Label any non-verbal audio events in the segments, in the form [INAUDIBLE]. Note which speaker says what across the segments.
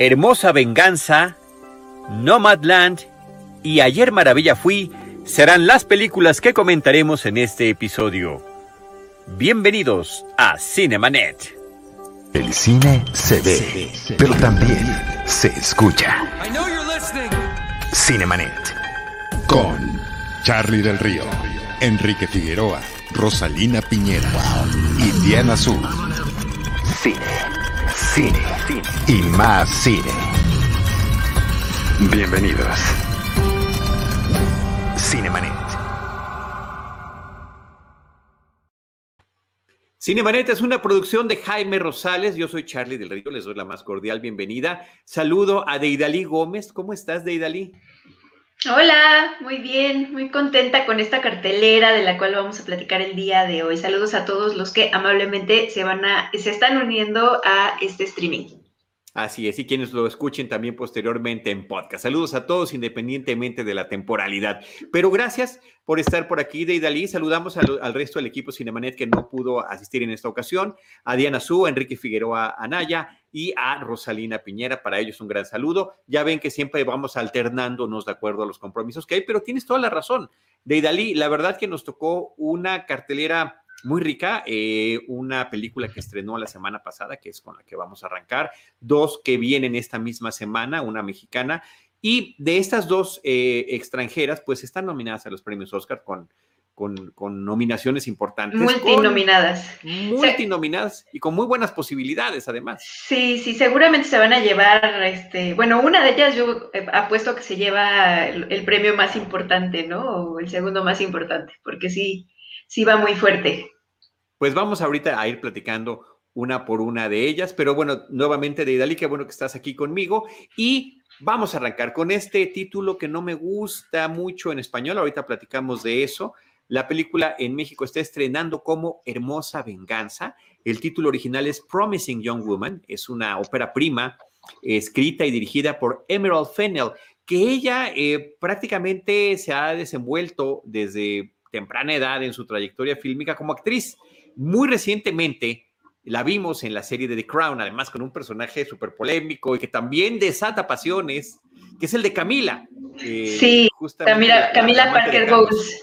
Speaker 1: Hermosa Venganza, Nomadland y Ayer Maravilla Fui serán las películas que comentaremos en este episodio. Bienvenidos a Cinemanet.
Speaker 2: El cine se ve, pero también se escucha. Cinemanet. Con Charlie del Río, Enrique Figueroa, Rosalina Piñera y Diana Azul. Cine, cine, cine y más cine. Bienvenidos. Cinemanet.
Speaker 1: Cinemanet es una producción de Jaime Rosales. Yo soy Charlie del Río, les doy la más cordial bienvenida. Saludo a Deidali Gómez. ¿Cómo estás, Deidali?
Speaker 3: Hola, muy bien, muy contenta con esta cartelera de la cual vamos a platicar el día de hoy. Saludos a todos los que amablemente se van a, se están uniendo a este streaming.
Speaker 1: Así es, y quienes lo escuchen también posteriormente en podcast. Saludos a todos independientemente de la temporalidad. Pero gracias por estar por aquí, Deidali. Saludamos al, resto del equipo Cinemanet que no pudo asistir en esta ocasión, a Diana Su, a Enrique Figueroa Anaya y a Rosalina Piñera. Para ellos un gran saludo. Ya ven que siempre vamos alternándonos de acuerdo a los compromisos que hay, pero tienes toda la razón. Deidali, la verdad que nos tocó una cartelera muy rica, eh, una película que estrenó la semana pasada, que es con la que vamos a arrancar, dos que vienen esta misma semana, una mexicana, y de estas dos eh, extranjeras, pues están nominadas a los premios Oscar con, con, con nominaciones importantes.
Speaker 3: Multinominadas.
Speaker 1: Multinominadas y con muy buenas posibilidades, además.
Speaker 3: Sí, sí, seguramente se van a llevar, este, bueno, una de ellas yo eh, apuesto que se lleva el, el premio más importante, ¿no? O el segundo más importante, porque sí, sí va muy fuerte.
Speaker 1: Pues vamos ahorita a ir platicando una por una de ellas, pero bueno, nuevamente de Idali, qué bueno que estás aquí conmigo y vamos a arrancar con este título que no me gusta mucho en español, ahorita platicamos de eso. La película en México está estrenando como Hermosa Venganza. El título original es Promising Young Woman, es una ópera prima escrita y dirigida por Emerald Fennell, que ella eh, prácticamente se ha desenvuelto desde temprana edad en su trayectoria fílmica como actriz. Muy recientemente la vimos en la serie de The Crown, además con un personaje súper polémico y que también desata pasiones, que es el de Camila.
Speaker 3: Eh, sí, Camila, Camila Parker Bowles.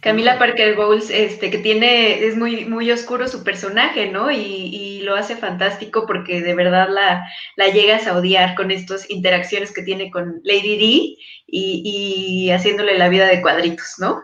Speaker 3: Camila Parker Bowles, este, que tiene, es muy, muy oscuro su personaje, ¿no? Y, y, lo hace fantástico porque de verdad la, la llegas a odiar con estas interacciones que tiene con Lady D y, y haciéndole la vida de cuadritos, ¿no?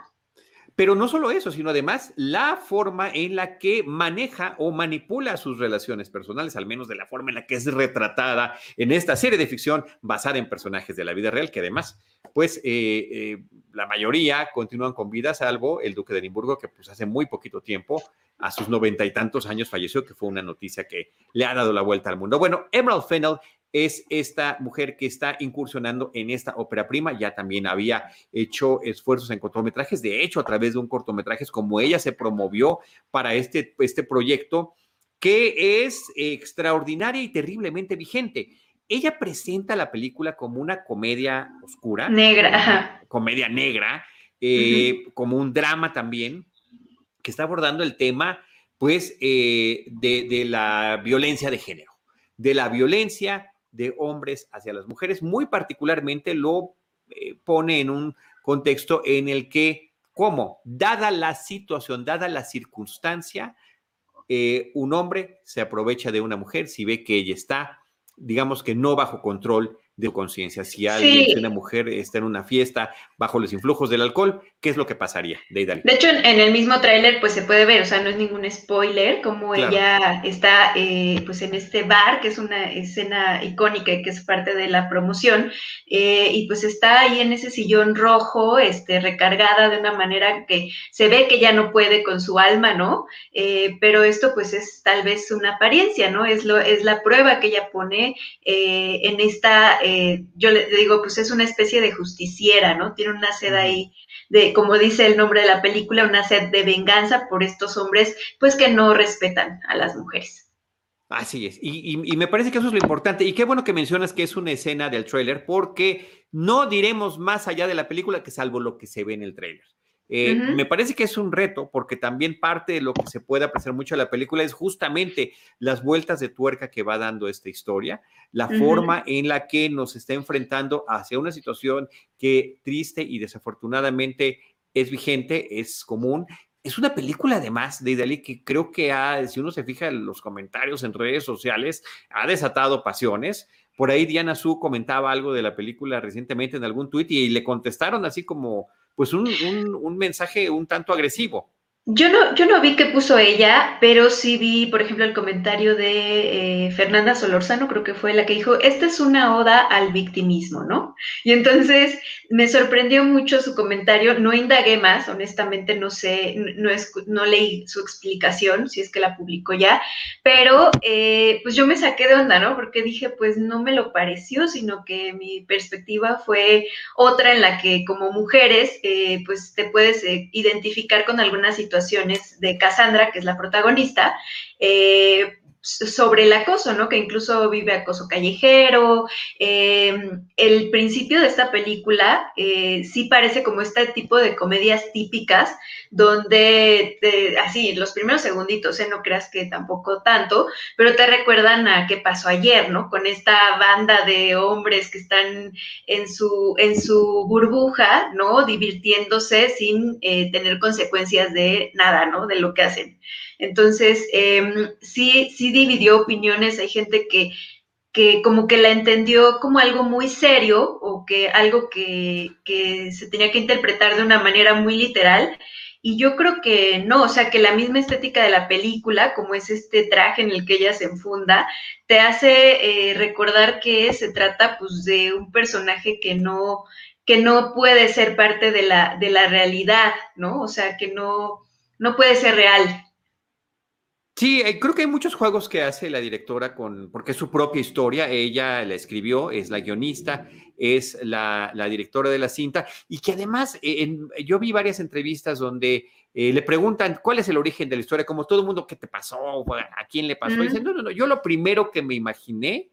Speaker 1: Pero no solo eso, sino además la forma en la que maneja o manipula sus relaciones personales, al menos de la forma en la que es retratada en esta serie de ficción basada en personajes de la vida real, que además, pues eh, eh, la mayoría continúan con vida, salvo el duque de Edimburgo, que pues hace muy poquito tiempo, a sus noventa y tantos años falleció, que fue una noticia que le ha dado la vuelta al mundo. Bueno, Emerald Fennell es esta mujer que está incursionando en esta ópera prima. Ya también había hecho esfuerzos en cortometrajes. De hecho, a través de un cortometraje, como ella se promovió para este, este proyecto, que es extraordinaria y terriblemente vigente. Ella presenta la película como una comedia oscura.
Speaker 3: Negra.
Speaker 1: Comedia negra, eh, uh -huh. como un drama también, que está abordando el tema, pues, eh, de, de la violencia de género de la violencia de hombres hacia las mujeres, muy particularmente lo eh, pone en un contexto en el que, como, dada la situación, dada la circunstancia, eh, un hombre se aprovecha de una mujer si ve que ella está, digamos que no bajo control de conciencia. Si alguien, sí. una mujer está en una fiesta bajo los influjos del alcohol, ¿qué es lo que pasaría?
Speaker 3: De, de hecho, en, en, el mismo tráiler, pues se puede ver, o sea, no es ningún spoiler, como claro. ella está, eh, pues en este bar, que es una escena icónica y que es parte de la promoción, eh, y pues está ahí en ese sillón rojo, este, recargada de una manera que se ve que ya no puede con su alma, ¿no? Eh, pero esto, pues es tal vez una apariencia, ¿no? Es, lo, es la prueba que ella pone en esta eh, yo le digo, pues es una especie de justiciera, ¿no? Tiene una sed ahí de, como dice el nombre de la película, una sed de venganza por estos hombres, pues que no respetan a las mujeres.
Speaker 1: Así es, y, y, y, me parece que eso es lo importante. Y qué bueno que mencionas que es una escena del tráiler, porque no diremos más allá de la película que salvo lo que se ve en el tráiler. Eh, me parece que es un reto porque también parte de lo que se puede apreciar mucho de la película es justamente las vueltas de tuerca que va dando esta historia, la forma en la que nos está enfrentando hacia una situación que triste y desafortunadamente es vigente, es común. Es una película además de Idali que creo que ha, si uno se fija en los comentarios en redes sociales, ha desatado pasiones. Por ahí Diana Su comentaba algo de la película recientemente en algún tuit y le contestaron así como, pues un, un, mensaje un tanto agresivo.
Speaker 3: Yo no, yo no vi qué puso ella, pero sí vi, por ejemplo, el comentario de eh, Fernanda Solorzano, creo que fue la que dijo, esta es una oda al victimismo, ¿no? Y entonces me sorprendió mucho su comentario, no indagué más, honestamente no sé, no, no leí su explicación, si es que la publicó ya, pero eh, pues yo me saqué de onda, ¿no? Porque dije, pues no me lo pareció, sino que mi perspectiva fue otra en la que como mujeres, eh, pues te puedes identificar con alguna situación de Cassandra, que es la protagonista, eh, sobre el acoso, ¿no? Que incluso vive acoso callejero. Eh, el principio de esta película eh, sí parece como este tipo de comedias típicas, donde así, los primeros segunditos, ¿eh? No creas que tampoco tanto, pero te recuerdan a qué pasó ayer, ¿no? Con esta banda de hombres que están en su, en su burbuja, ¿no? Divirtiéndose sin tener consecuencias de nada, ¿no? De lo que hacen. Entonces, em, sí, sí dividió opiniones. Hay gente que, que como que la entendió como algo muy serio o que algo que, que se tenía que interpretar de una manera muy literal. Y yo creo que no, o sea, que la misma estética de la película, como es este traje en el que ella se enfunda, te hace eh, recordar que se trata pues de un personaje que no, que no puede ser parte de la, de la realidad, ¿no? O sea, que no, no puede ser real.
Speaker 1: Sí, eh, creo que hay muchos juegos que hace la directora con, porque es su propia historia, ella la escribió, es la guionista, es la, directora de la cinta, y que además eh, yo vi varias entrevistas donde eh, le preguntan cuál es el origen de la historia, como todo el mundo, ¿qué te pasó? ¿A quién le pasó? Y dice, no, no, no, yo lo primero que me imaginé,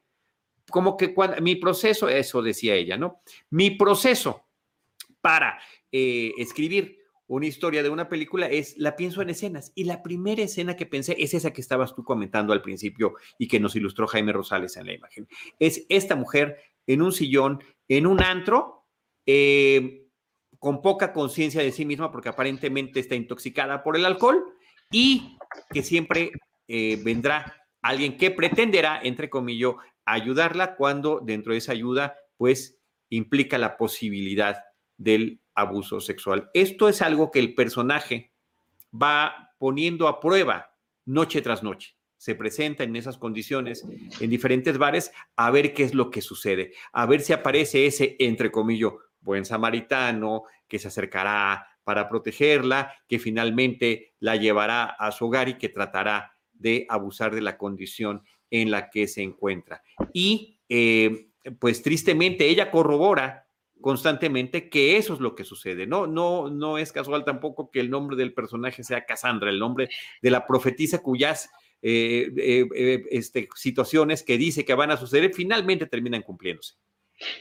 Speaker 1: como que cuando, mi proceso, eso decía ella, ¿no? Mi proceso para escribir una historia de una película es, la pienso en escenas. Y la primera escena que pensé es esa que estabas tú comentando al principio y que nos ilustró Jaime Rosales en la imagen. Es esta mujer en un sillón, en un antro, eh, con poca conciencia de sí misma porque aparentemente está intoxicada por el alcohol y que siempre eh, vendrá alguien que pretenderá, entre comillas, ayudarla cuando dentro de esa ayuda, pues implica la posibilidad del abuso sexual. Esto es algo que el personaje va poniendo a prueba noche tras noche. Se presenta en esas condiciones en diferentes bares a ver qué es lo que sucede, a ver si aparece ese, entre comillas, buen samaritano que se acercará para protegerla, que finalmente la llevará a su hogar y que tratará de abusar de la condición en la que se encuentra. Y eh, pues tristemente ella corrobora constantemente que eso es lo que sucede. No, no, no es casual tampoco que el nombre del personaje sea Cassandra, el nombre de la profetisa cuyas eh, eh, eh, este, situaciones que dice que van a suceder finalmente terminan cumpliéndose.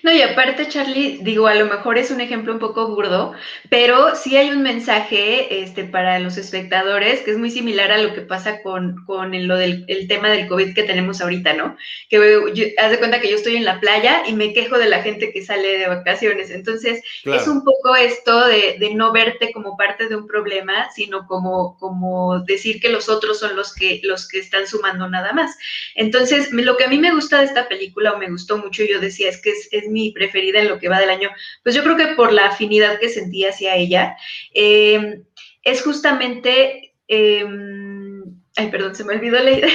Speaker 3: No, y aparte, Charlie, digo, a lo mejor es un ejemplo un poco burdo, pero sí hay un mensaje este, para los espectadores que es muy similar a lo que pasa con, con el, lo del el tema del COVID que tenemos ahorita, ¿no? Que haz de cuenta que yo estoy en la playa y me quejo de la gente que sale de vacaciones. Entonces, es un poco esto de, de, no verte como parte de un problema, sino como, como decir que los otros son los que, los que están sumando nada más. Entonces, lo que a mí me gusta de esta película, o me gustó mucho, yo decía, es que es es, mi preferida en lo que va del año, pues yo creo que por la afinidad que sentí hacia ella, em, es justamente, em, ay, perdón, se me olvidó la [LAUGHS] idea,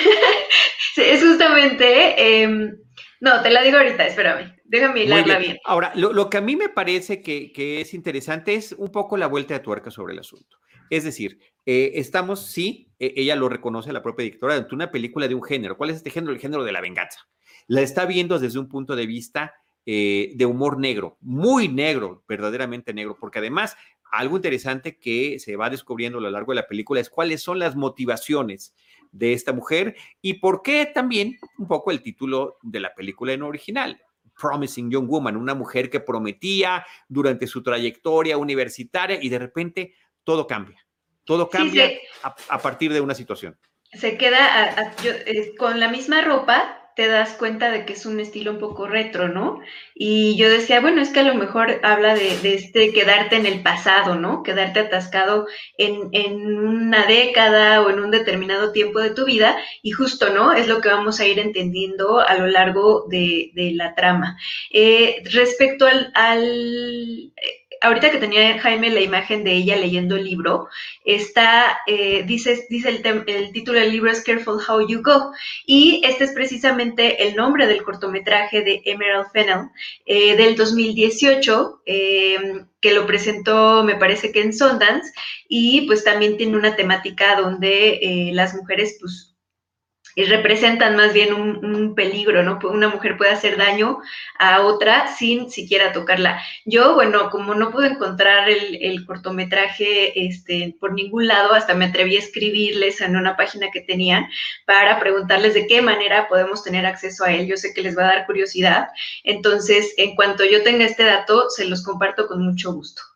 Speaker 3: es justamente, em, no, te la digo ahorita, espérame. Déjame hilarla bien.
Speaker 1: Ahora, lo, que a mí me parece que, es interesante es un poco la vuelta de tuerca sobre el asunto. Es decir, eh, estamos, sí, e, ella lo reconoce la propia directora, ante una película de un género. ¿Cuál es este género? El género de la venganza. La está viendo desde un punto de vista eh, de humor negro, muy negro, verdaderamente negro, porque además algo interesante que se va descubriendo a lo largo de la película es cuáles son las motivaciones de esta mujer y por qué también un poco el título de la película en original. Promising Young Woman, una mujer que prometía durante su trayectoria universitaria y de repente todo cambia. Todo cambia a, partir de una situación.
Speaker 3: Se queda eh, con la misma ropa, te das cuenta de que es un estilo un poco retro, ¿no? Y yo decía, bueno, es que a lo mejor habla de, este quedarte en el pasado, ¿no? Quedarte atascado en, una década o en un determinado tiempo de tu vida y justo, ¿no? Es lo que vamos a ir entendiendo a lo largo de, la trama. Eh, respecto al, ahorita que tenía Jaime la imagen de ella leyendo el libro, está, eh, dice, dice el, título del libro es Careful How You Go, y este es precisamente el nombre del cortometraje de Emerald Fennell eh, del 2018, em, que lo presentó, me parece que en Sundance, y pues también tiene una temática donde eh, las mujeres, pues, representan más bien un, peligro, ¿no? Una mujer puede hacer daño a otra sin siquiera tocarla. Yo, bueno, como no pude encontrar el, cortometraje este, por ningún lado, hasta me atreví a escribirles en una página que tenían para preguntarles de qué manera podemos tener acceso a él. Yo sé que les va a dar curiosidad. Entonces, en cuanto yo tenga este dato, se los comparto con mucho gusto.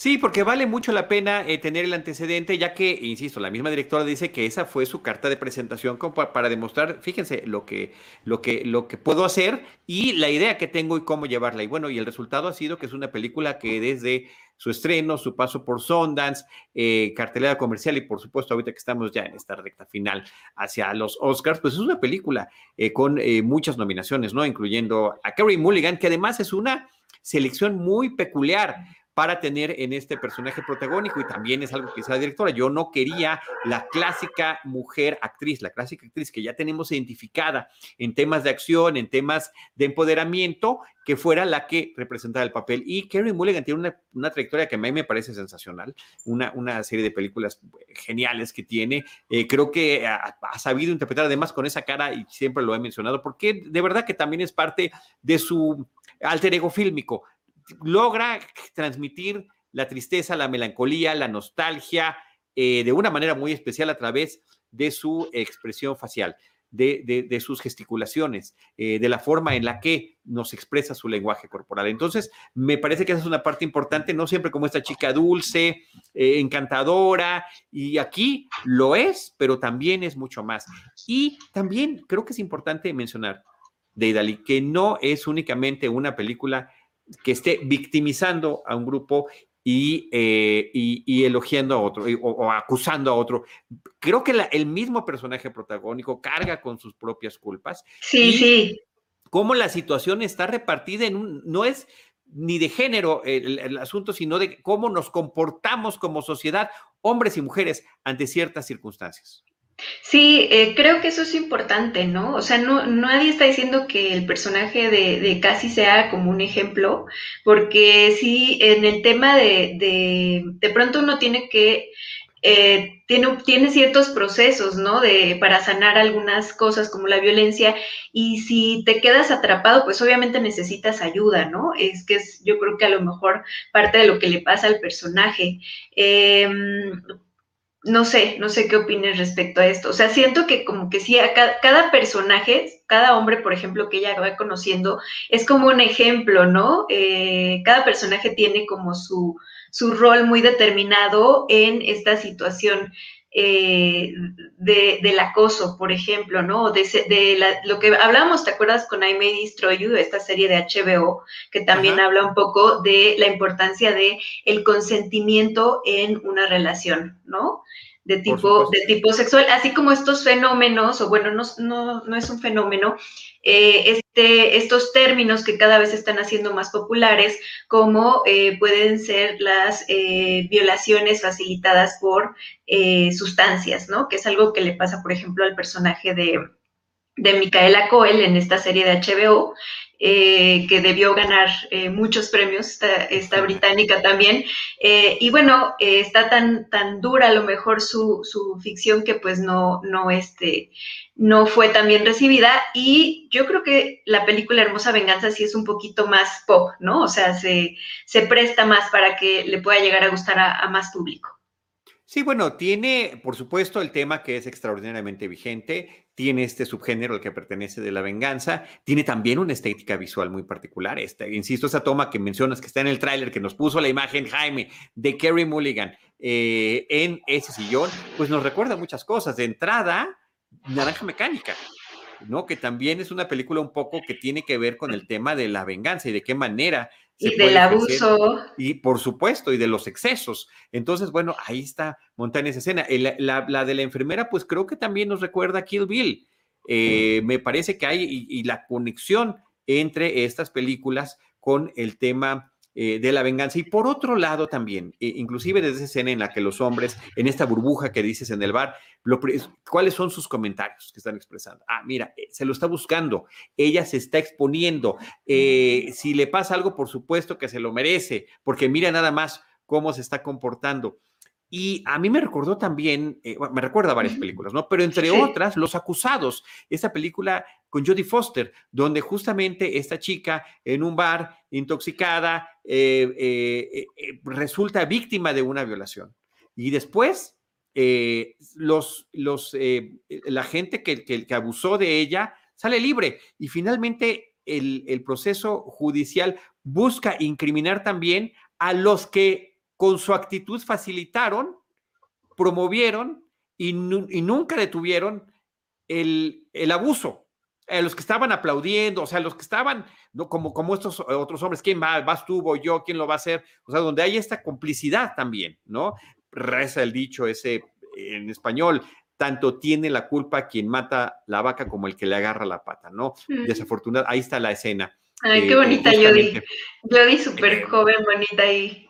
Speaker 1: Sí, porque vale mucho la pena eh, tener el antecedente, ya que, insisto, la misma directora dice que esa fue su carta de presentación para, demostrar, fíjense, lo que, lo, que, lo que puedo hacer y la idea que tengo y cómo llevarla. Y bueno, y el resultado ha sido que es una película que desde su estreno, su paso por Sundance, eh, cartelera comercial y por supuesto ahorita que estamos ya en esta recta final hacia los Oscars, pues es una película eh, con muchas nominaciones, ¿no? Incluyendo a Carrie Mulligan, que además es una selección muy peculiar para tener en este personaje protagónico y también es algo que dice la directora, yo no quería la clásica mujer actriz, la clásica actriz que ya tenemos identificada en temas de acción, en temas de empoderamiento, que fuera la que representara el papel. Y Kerry Mulligan tiene una, trayectoria que a mí me parece sensacional, una, una serie de películas geniales que tiene. Eh, creo que ha, ha, sabido interpretar además con esa cara, y siempre lo he mencionado, porque de verdad que también es parte de su alter ego fílmico logra transmitir la tristeza, la melancolía, la nostalgia eh, de una manera muy especial a través de su expresión facial, de, sus gesticulaciones, eh, de la forma en la que nos expresa su lenguaje corporal. Entonces, me parece que esa es una parte importante, no siempre como esta chica dulce, eh, encantadora, y aquí lo es, pero también es mucho más. Y también creo que es importante mencionar, Deidali, que no es únicamente una película que esté victimizando a un grupo y, eh, elogiando a otro o, acusando a otro. Creo que el mismo personaje protagónico carga con sus propias culpas.
Speaker 3: Sí, sí.
Speaker 1: Cómo la situación está repartida en un, no es ni de género el, asunto, sino de cómo nos comportamos como sociedad, hombres y mujeres, ante ciertas circunstancias.
Speaker 3: Sí, eh, creo que eso es importante, ¿no? O sea, no, nadie está diciendo que el personaje de, de Cassie sea como un ejemplo, porque sí, en el tema de, de, de pronto uno tiene que, eh, tiene, tiene ciertos procesos, ¿no? De, para sanar algunas cosas como la violencia, y si te quedas atrapado, pues obviamente necesitas ayuda, ¿no? Es que es, yo creo que a lo mejor parte de lo que le pasa al personaje. Eh, no sé, no sé qué opines respecto a esto. O sea, siento que como que sí, a cada, personaje, cada hombre, por ejemplo, que ella va conociendo, es como un ejemplo, ¿no? Eh, cada personaje tiene como su, su rol muy determinado en esta situación eh, de, del acoso, por ejemplo, ¿no? De, de lo que hablábamos, ¿te acuerdas con I May Destroy You, esta serie de HBO, que también habla un poco de la importancia de el consentimiento en una relación, ¿no? de tipo, de tipo sexual, así como estos fenómenos, o bueno, no, no, no es un fenómeno, eh, este, estos términos que cada vez están haciendo más populares, como eh, pueden ser las eh, violaciones facilitadas por sustancias, ¿no? Que es algo que le pasa, por ejemplo, al personaje de, de Micaela Coel en esta serie de HBO, eh, que debió ganar eh, muchos premios, esta, británica también. Eh, y bueno, está tan, tan dura a lo mejor su, su, ficción que pues no, no, este, no fue tan bien recibida. Y yo creo que la película Hermosa Venganza sí es un poquito más pop, ¿no? O sea, se, se presta más para que le pueda llegar a gustar a más público.
Speaker 1: Sí, bueno, tiene, por supuesto, el tema que es extraordinariamente vigente, tiene este subgénero al que pertenece de la venganza, tiene también una estética visual muy particular. Esta, insisto, esa toma que mencionas que está en el tráiler que nos puso la imagen Jaime de Kerry Mulligan, eh, en ese sillón, pues nos recuerda muchas cosas. De entrada, Naranja Mecánica, ¿no? Que también es una película un poco que tiene que ver con el tema de la venganza y de qué manera.
Speaker 3: Y del abuso.
Speaker 1: Y por supuesto, y de los excesos. Entonces, bueno, ahí está montada en esa escena. La, de la enfermera, pues creo que también nos recuerda a Kill Bill. Eh, me parece que hay, y la conexión entre estas películas con el tema eh, de la venganza. Y por otro lado también, eh, inclusive desde esa escena en la que los hombres, en esta burbuja que dices en el bar, ¿cuáles son sus comentarios que están expresando? Ah, mira, eh, se lo está buscando, ella se está exponiendo. si le pasa algo, por supuesto que se lo merece, porque mira nada más cómo se está comportando. Y a mí me recordó también, me recuerda a varias películas, ¿no? Pero entre otras, Los Acusados, esta película con Jodie Foster, donde justamente esta chica en un bar intoxicada eh, eh, eh, resulta víctima de una violación. Y después, los, los, la gente que, que, abusó de ella sale libre y finalmente el, el proceso judicial busca incriminar también a los que con su actitud facilitaron, promovieron y, y nunca detuvieron el, el abuso. Eh, los que estaban aplaudiendo, o sea, los que estaban, ¿no? como, como estos otros hombres, ¿quién va? ¿Vas tú, voy yo? ¿Quién lo va a hacer? O sea, donde hay esta complicidad también, ¿no? Reza el dicho ese en español, tanto tiene la culpa quien mata la vaca como el que le agarra la pata, ¿no? Desafortunado, ahí está la escena.
Speaker 3: Ay, qué eh, bonita Jody. Jody súper eh, joven, bonita ahí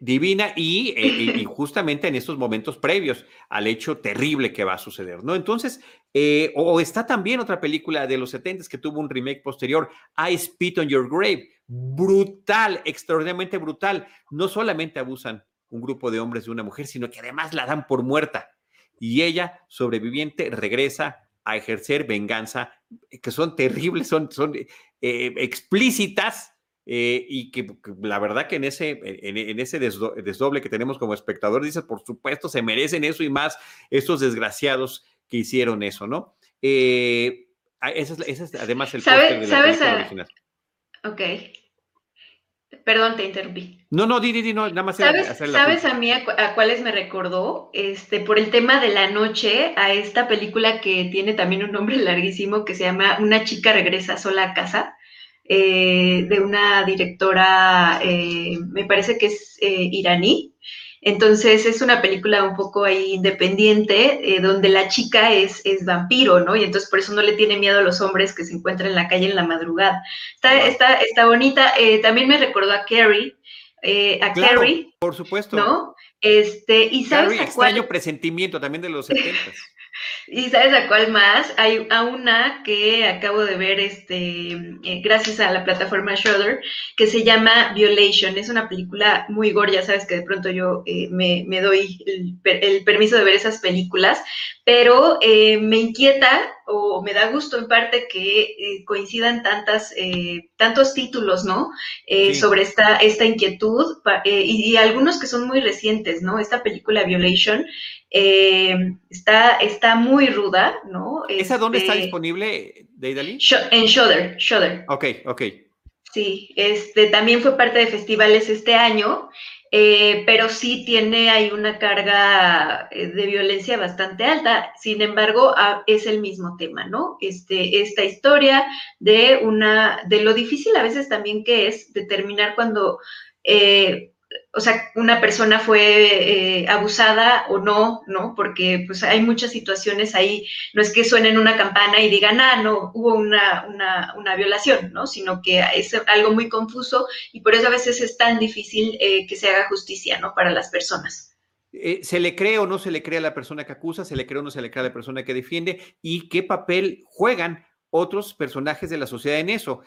Speaker 1: divina eh, y, [LAUGHS] justamente en estos momentos previos al hecho terrible que va a suceder, ¿no? Entonces, eh, o, está también otra película de los 70 que tuvo un remake posterior, I Spit on Your Grave, brutal, extraordinariamente brutal. No solamente abusan un grupo de hombres de una mujer, sino que además la dan por muerta. Y ella, sobreviviente, regresa a ejercer venganza, que son terribles, son, son eh, explícitas, eh, y que, la verdad que en ese, en, ese desdoble que tenemos como espectador, dice, por supuesto, se merecen eso y más estos desgraciados que hicieron eso, ¿no? Eh, ese, es, además el
Speaker 3: ¿Sabe, de la ¿sabes original. Ok. Perdón, te interrumpí.
Speaker 1: No, no, di, di, no, nada más.
Speaker 3: ¿Sabes, ¿sabes a mí a, a, cuáles me recordó? Este, por el tema de la noche, a esta película que tiene también un nombre [LAUGHS] larguísimo que se llama Una chica regresa sola a casa eh, de una directora, eh, me parece que es eh, iraní. Entonces es una película un poco ahí independiente, donde la chica es, es, vampiro, ¿no? Y entonces por eso no le tiene miedo a los hombres que se encuentran en la calle en la madrugada. Está, está, está bonita. también me recordó a Carrie. a Carrie.
Speaker 1: Por supuesto.
Speaker 3: ¿No? Este, y sabes
Speaker 1: Carrie, extraño presentimiento también de los 70
Speaker 3: ¿Y sabes a cuál más? Hay a una que acabo de ver este, eh, gracias a la plataforma Shudder, que se llama Violation. Es una película muy gore, ya sabes que de pronto yo eh, me, doy el, permiso de ver esas películas, pero eh, me inquieta o me da gusto en parte que coincidan tantas, tantos títulos, ¿no? Sobre esta, esta inquietud y, y, algunos que son muy recientes, ¿no? Esta película Violation eh, está, está muy ruda, ¿no?
Speaker 1: ¿Esa dónde está este, disponible, Deidali?
Speaker 3: En Shudder, Shudder.
Speaker 1: Ok, ok.
Speaker 3: Sí, este, también fue parte de festivales este año, eh, pero sí tiene ahí una carga eh, de violencia bastante alta. Sin embargo, es el mismo tema, ¿no? Este, esta historia de una, de lo difícil a veces también que es determinar cuando o sea, una persona fue eh, abusada o no, ¿no? Porque pues hay muchas situaciones ahí, no es que suenen una campana y digan, ah, no, hubo una, una, violación, ¿no? Sino que es algo muy confuso y por eso a veces es tan difícil eh, que se haga justicia, ¿no? Para las personas.
Speaker 1: Eh, ¿Se le cree o no se le cree a la persona que acusa? ¿Se le cree o no se le cree a la persona que defiende? ¿Y qué papel juegan otros personajes de la sociedad en eso.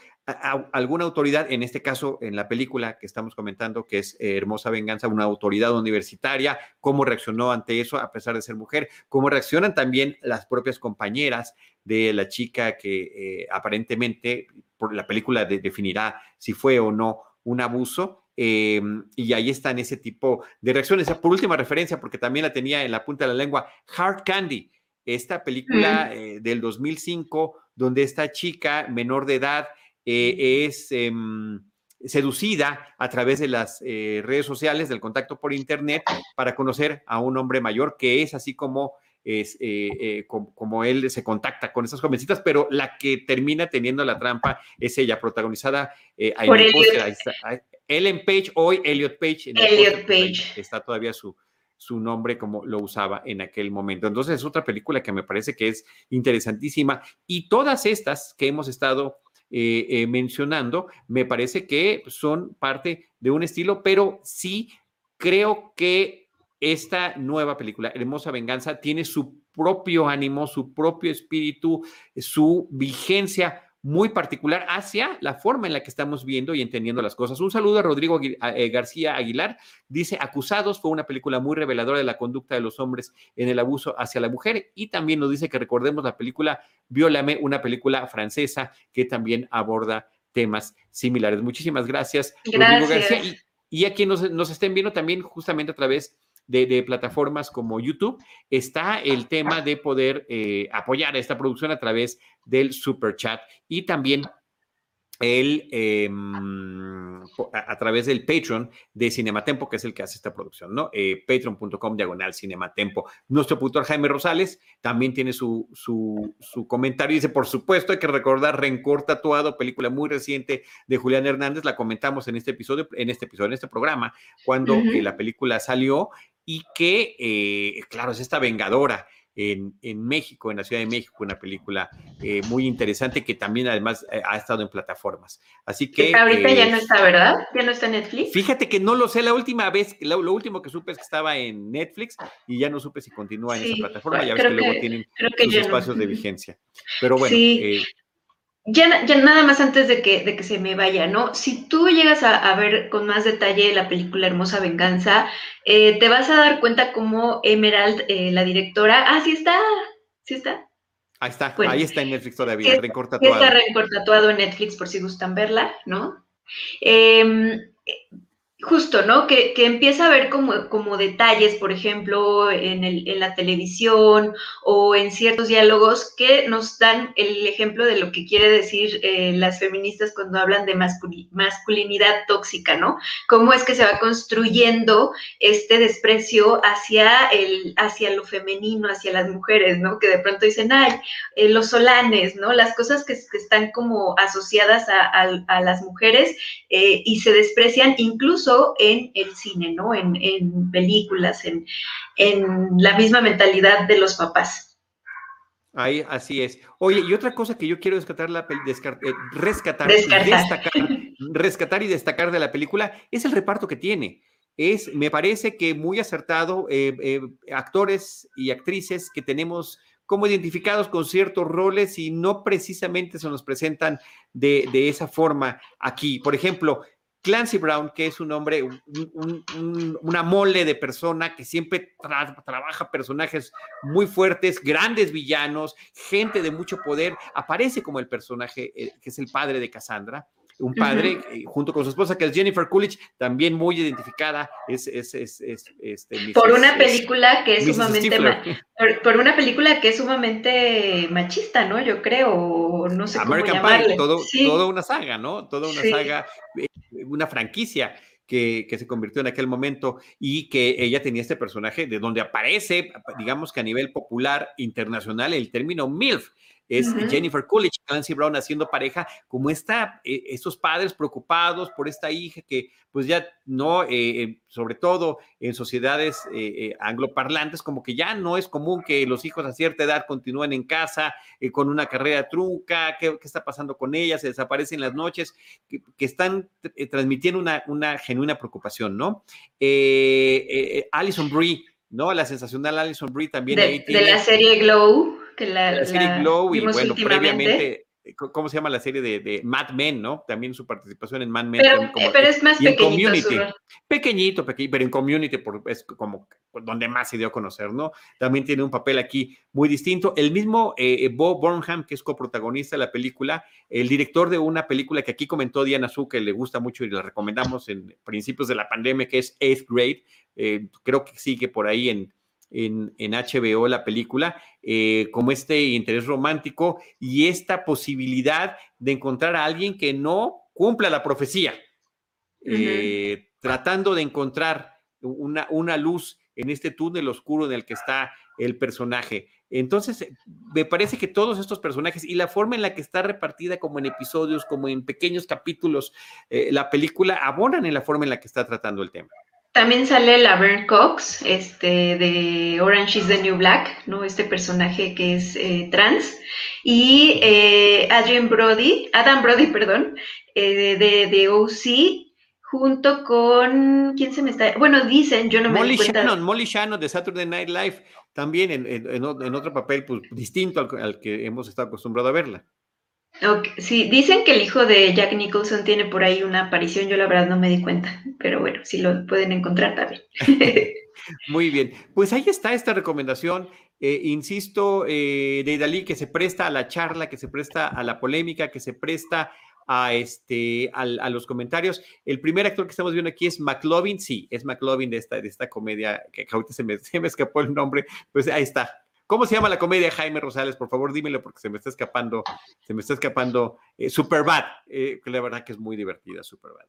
Speaker 1: alguna autoridad, en este caso en la película que estamos comentando, que es eh, Hermosa Venganza, una autoridad universitaria, cómo reaccionó ante eso a pesar de ser mujer, cómo reaccionan también las propias compañeras de la chica que eh, aparentemente por la película definirá si fue o no un abuso. Em, y ahí están ese tipo de reacciones. Por última referencia, porque también la tenía en la punta de la lengua, Hard Candy, esta película eh, del 2005 donde esta chica menor de edad eh, es, em, seducida a través de las eh, redes sociales, del contacto por internet, para conocer a un hombre mayor que es así como es eh, como, él se contacta con esas jovencitas, pero la que termina teniendo la trampa es ella, protagonizada por Ellen Page, hoy Elliot Page.
Speaker 3: Elliot Page.
Speaker 1: Está todavía su, su nombre como lo usaba en aquel momento. Entonces es otra película que me parece que es interesantísima y todas estas que hemos estado eh, eh, mencionando me parece que son parte de un estilo, pero sí creo que esta nueva película, Hermosa Venganza, tiene su propio ánimo, su propio espíritu, su vigencia muy particular hacia la forma en la que estamos viendo y entendiendo las cosas. Un saludo a Rodrigo eh, García Aguilar. Dice, Acusados fue una película muy reveladora de la conducta de los hombres en el abuso hacia la mujer y también nos dice que recordemos la película Viólame, una película francesa que también aborda temas similares. Muchísimas gracias,
Speaker 3: Rodrigo García.
Speaker 1: Y, a quienes nos, estén viendo también justamente a través de, plataformas como YouTube, está el tema de poder eh, apoyar esta producción a través del super chat y también el, em, a, través del Patreon de Cinematempo, que es el que hace esta producción, ¿no? Eh, Patreon.com diagonal Cinematempo. Nuestro productor Jaime Rosales también tiene su, su, su, comentario. Dice, por supuesto, hay que recordar Rencor Tatuado, película muy reciente de Julián Hernández. La comentamos en este episodio, en este episodio, en este programa, cuando eh, la película salió y que, eh, claro, es esta vengadora en, México, en la Ciudad de México, una película eh, muy interesante que también además eh, ha estado en plataformas. Así que...
Speaker 3: ahorita ya no está, ¿verdad? ¿Ya no está en Netflix?
Speaker 1: Fíjate que no lo sé, la última vez, lo, último que supe es que estaba en Netflix y ya no supe si continúa en esa plataforma, ya ves que, luego tienen sus espacios de vigencia. Pero bueno,
Speaker 3: ya, nada más antes de que, de que se me vaya, ¿no? Si tú llegas a, ver con más detalle la película Hermosa Venganza, eh, te vas a dar cuenta cómo Emerald, eh, la directora, ah, sí está, sí está.
Speaker 1: Ahí está, ahí está en Netflix todavía,
Speaker 3: recortatuado. Está recortatuado en Netflix por si gustan verla, ¿no? Eh, Justo, ¿no? Que, empieza a ver como, como detalles, por ejemplo, en, el, en, la televisión o en ciertos diálogos que nos dan el ejemplo de lo que quiere decir eh, las feministas cuando hablan de masculinidad tóxica, ¿no? Cómo es que se va construyendo este desprecio hacia, el, hacia lo femenino, hacia las mujeres, ¿no? Que de pronto dicen, ay, eh, los solanes, ¿no? Las cosas que, están como asociadas a, las mujeres eh, y se desprecian incluso en el cine, ¿no? En, películas, en, la misma mentalidad de los papás.
Speaker 1: Ahí, así es. Oye, y otra cosa que yo quiero rescatar, la, eh, rescatar, Y destacar, [LAUGHS] rescatar y destacar de la película es el reparto que tiene. Es, me parece que muy acertado, eh, eh, actores y actrices que tenemos como identificados con ciertos roles y no precisamente se nos presentan de, de esa forma aquí. Por ejemplo, Clancy Brown, que es un hombre, una mole de persona que siempre trabaja personajes muy fuertes, grandes villanos, gente de mucho poder, aparece como el personaje eh, que es el padre de Cassandra un padre, eh, junto con su esposa, que es Jennifer Coolidge, también muy identificada. Es, es, es, este,
Speaker 3: por una película que es sumamente por, una película que es sumamente machista, ¿no? Yo creo, no sé American cómo Pie,
Speaker 1: todo, toda una saga, ¿no? Toda una saga, eh, una franquicia. Que, que, se convirtió en aquel momento y que ella tenía este personaje de donde aparece, digamos que a nivel popular internacional, el término MILF, es Jennifer Coolidge, Clancy Brown haciendo pareja, como está, eh, estos padres preocupados por esta hija que pues ya no, eh, eh, sobre todo en sociedades angloparlantes, como que ya no es común que los hijos a cierta edad continúen en casa con una carrera trunca, ¿qué, está pasando con ellas? Se desaparecen las noches, que, están transmitiendo una, una, genuina preocupación, ¿no? Alison Brie, ¿no? La sensacional Alison Brie también.
Speaker 3: De, de la serie Glow que la,
Speaker 1: serie Glow y bueno, previamente eh, ¿cómo se llama la serie de, Mad Men, no? También su participación en Mad Men.
Speaker 3: Pero, es más pequeñito.
Speaker 1: Pequeñito, pequeñito, pero en Community es como donde más se dio a conocer, ¿no? También tiene un papel aquí muy distinto. El mismo eh, eh, Bob Burnham, que es coprotagonista de la película, el director de una película que aquí comentó Diana Su, que le gusta mucho y la recomendamos en principios de la pandemia, que es Eighth Grade. creo que sigue por ahí en, en, HBO la película, eh, como este interés romántico y esta posibilidad de encontrar a alguien que no cumpla la profecía, eh, tratando de encontrar una, una luz en este túnel oscuro en el que está el personaje. Entonces, eh, me parece que todos estos personajes y la forma en la que está repartida como en episodios, como en pequeños capítulos, eh, la película abonan en la forma en la que está tratando el tema.
Speaker 3: También sale Laverne Cox, este, de Orange is the New Black, ¿no? Este personaje que es eh, trans. Y Adrian Brody, Adam Brody, [LAUGHS] perdón, de, de OC, junto con, ¿quién se me está? Bueno, dicen, yo no me
Speaker 1: Molly Shannon, Molly Shannon de Saturday Night Live, también en, otro papel pues, distinto al, que hemos estado acostumbrados a verla.
Speaker 3: Sí, dicen que el hijo de Jack Nicholson tiene por ahí una aparición, yo la verdad no me di cuenta, pero bueno, si lo pueden encontrar también. [LAUGHS]
Speaker 1: Muy bien, pues ahí está esta recomendación. Eh, insisto, eh, de Dalí, que se presta a la charla, que se presta a la polémica, que se presta a, este, a, los comentarios. El primer actor que estamos viendo aquí es McLovin, sí, es McLovin de esta, de esta comedia, que ahorita se me, [LAUGHS] se me escapó el nombre, pues ahí está. ¿Cómo se llama la comedia, Jaime Rosales? Por favor, dímelo porque se me está escapando, se me está escapando eh, Superbad, eh, la verdad que es muy divertida, Superbad.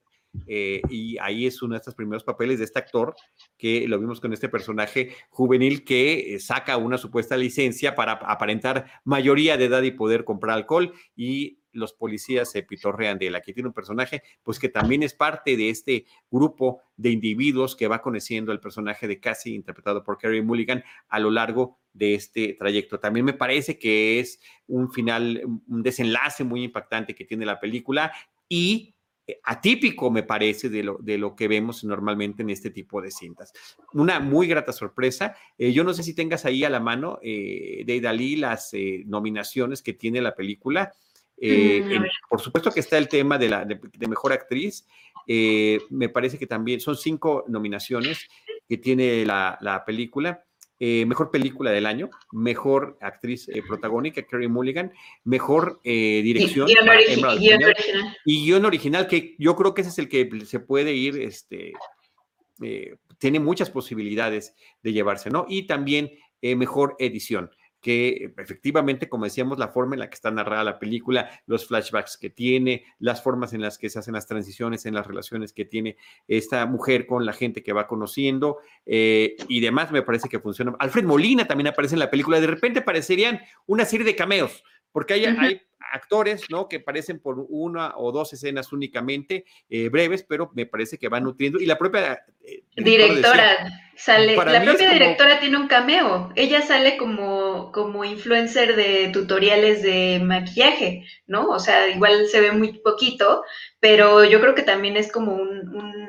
Speaker 1: Eh, y ahí es uno de estos primeros papeles de este actor que lo vimos con este personaje juvenil que eh, saca una supuesta licencia para aparentar mayoría de edad y poder comprar alcohol y los policías se pitorrean de él. Aquí tiene un personaje, pues que también es parte de este grupo de individuos que va conociendo el personaje de Cassie, interpretado por Kerry Mulligan, a lo largo de este trayecto. También me parece que es un final, un desenlace muy impactante que tiene la película y eh, atípico, me parece, de lo, de lo que vemos normalmente en este tipo de cintas. Una muy grata sorpresa. Eh, yo no sé si tengas ahí a la mano eh, de Dalí las nominaciones que tiene la película. Mm, por supuesto que está el tema de, la, de, mejor actriz. me parece que también son cinco nominaciones que tiene la, la película. Eh, mejor película del año, mejor actriz eh, protagónica, Kerry Mulligan, mejor eh, dirección. Y guion, original. que yo creo que ese es el que se puede ir, este, tiene muchas posibilidades de llevarse, ¿no? Y también mejor edición que efectivamente, como decíamos, la forma en la que está narrada la película, los flashbacks que tiene, las formas en las que se hacen las transiciones en las relaciones que tiene esta mujer con la gente que va conociendo eh, y demás, me parece que funciona. Alfred Molina también aparece en la película, de repente parecerían una serie de cameos, porque hay, hay actores, ¿no? Que aparecen por una o dos escenas únicamente, eh, breves, pero me parece que van nutriendo. Y la propia
Speaker 3: eh, directora, sale, la propia directora tiene un cameo. Ella sale como, como influencer de tutoriales de maquillaje, ¿no? O sea, igual se ve muy poquito, pero yo creo que también es como un, un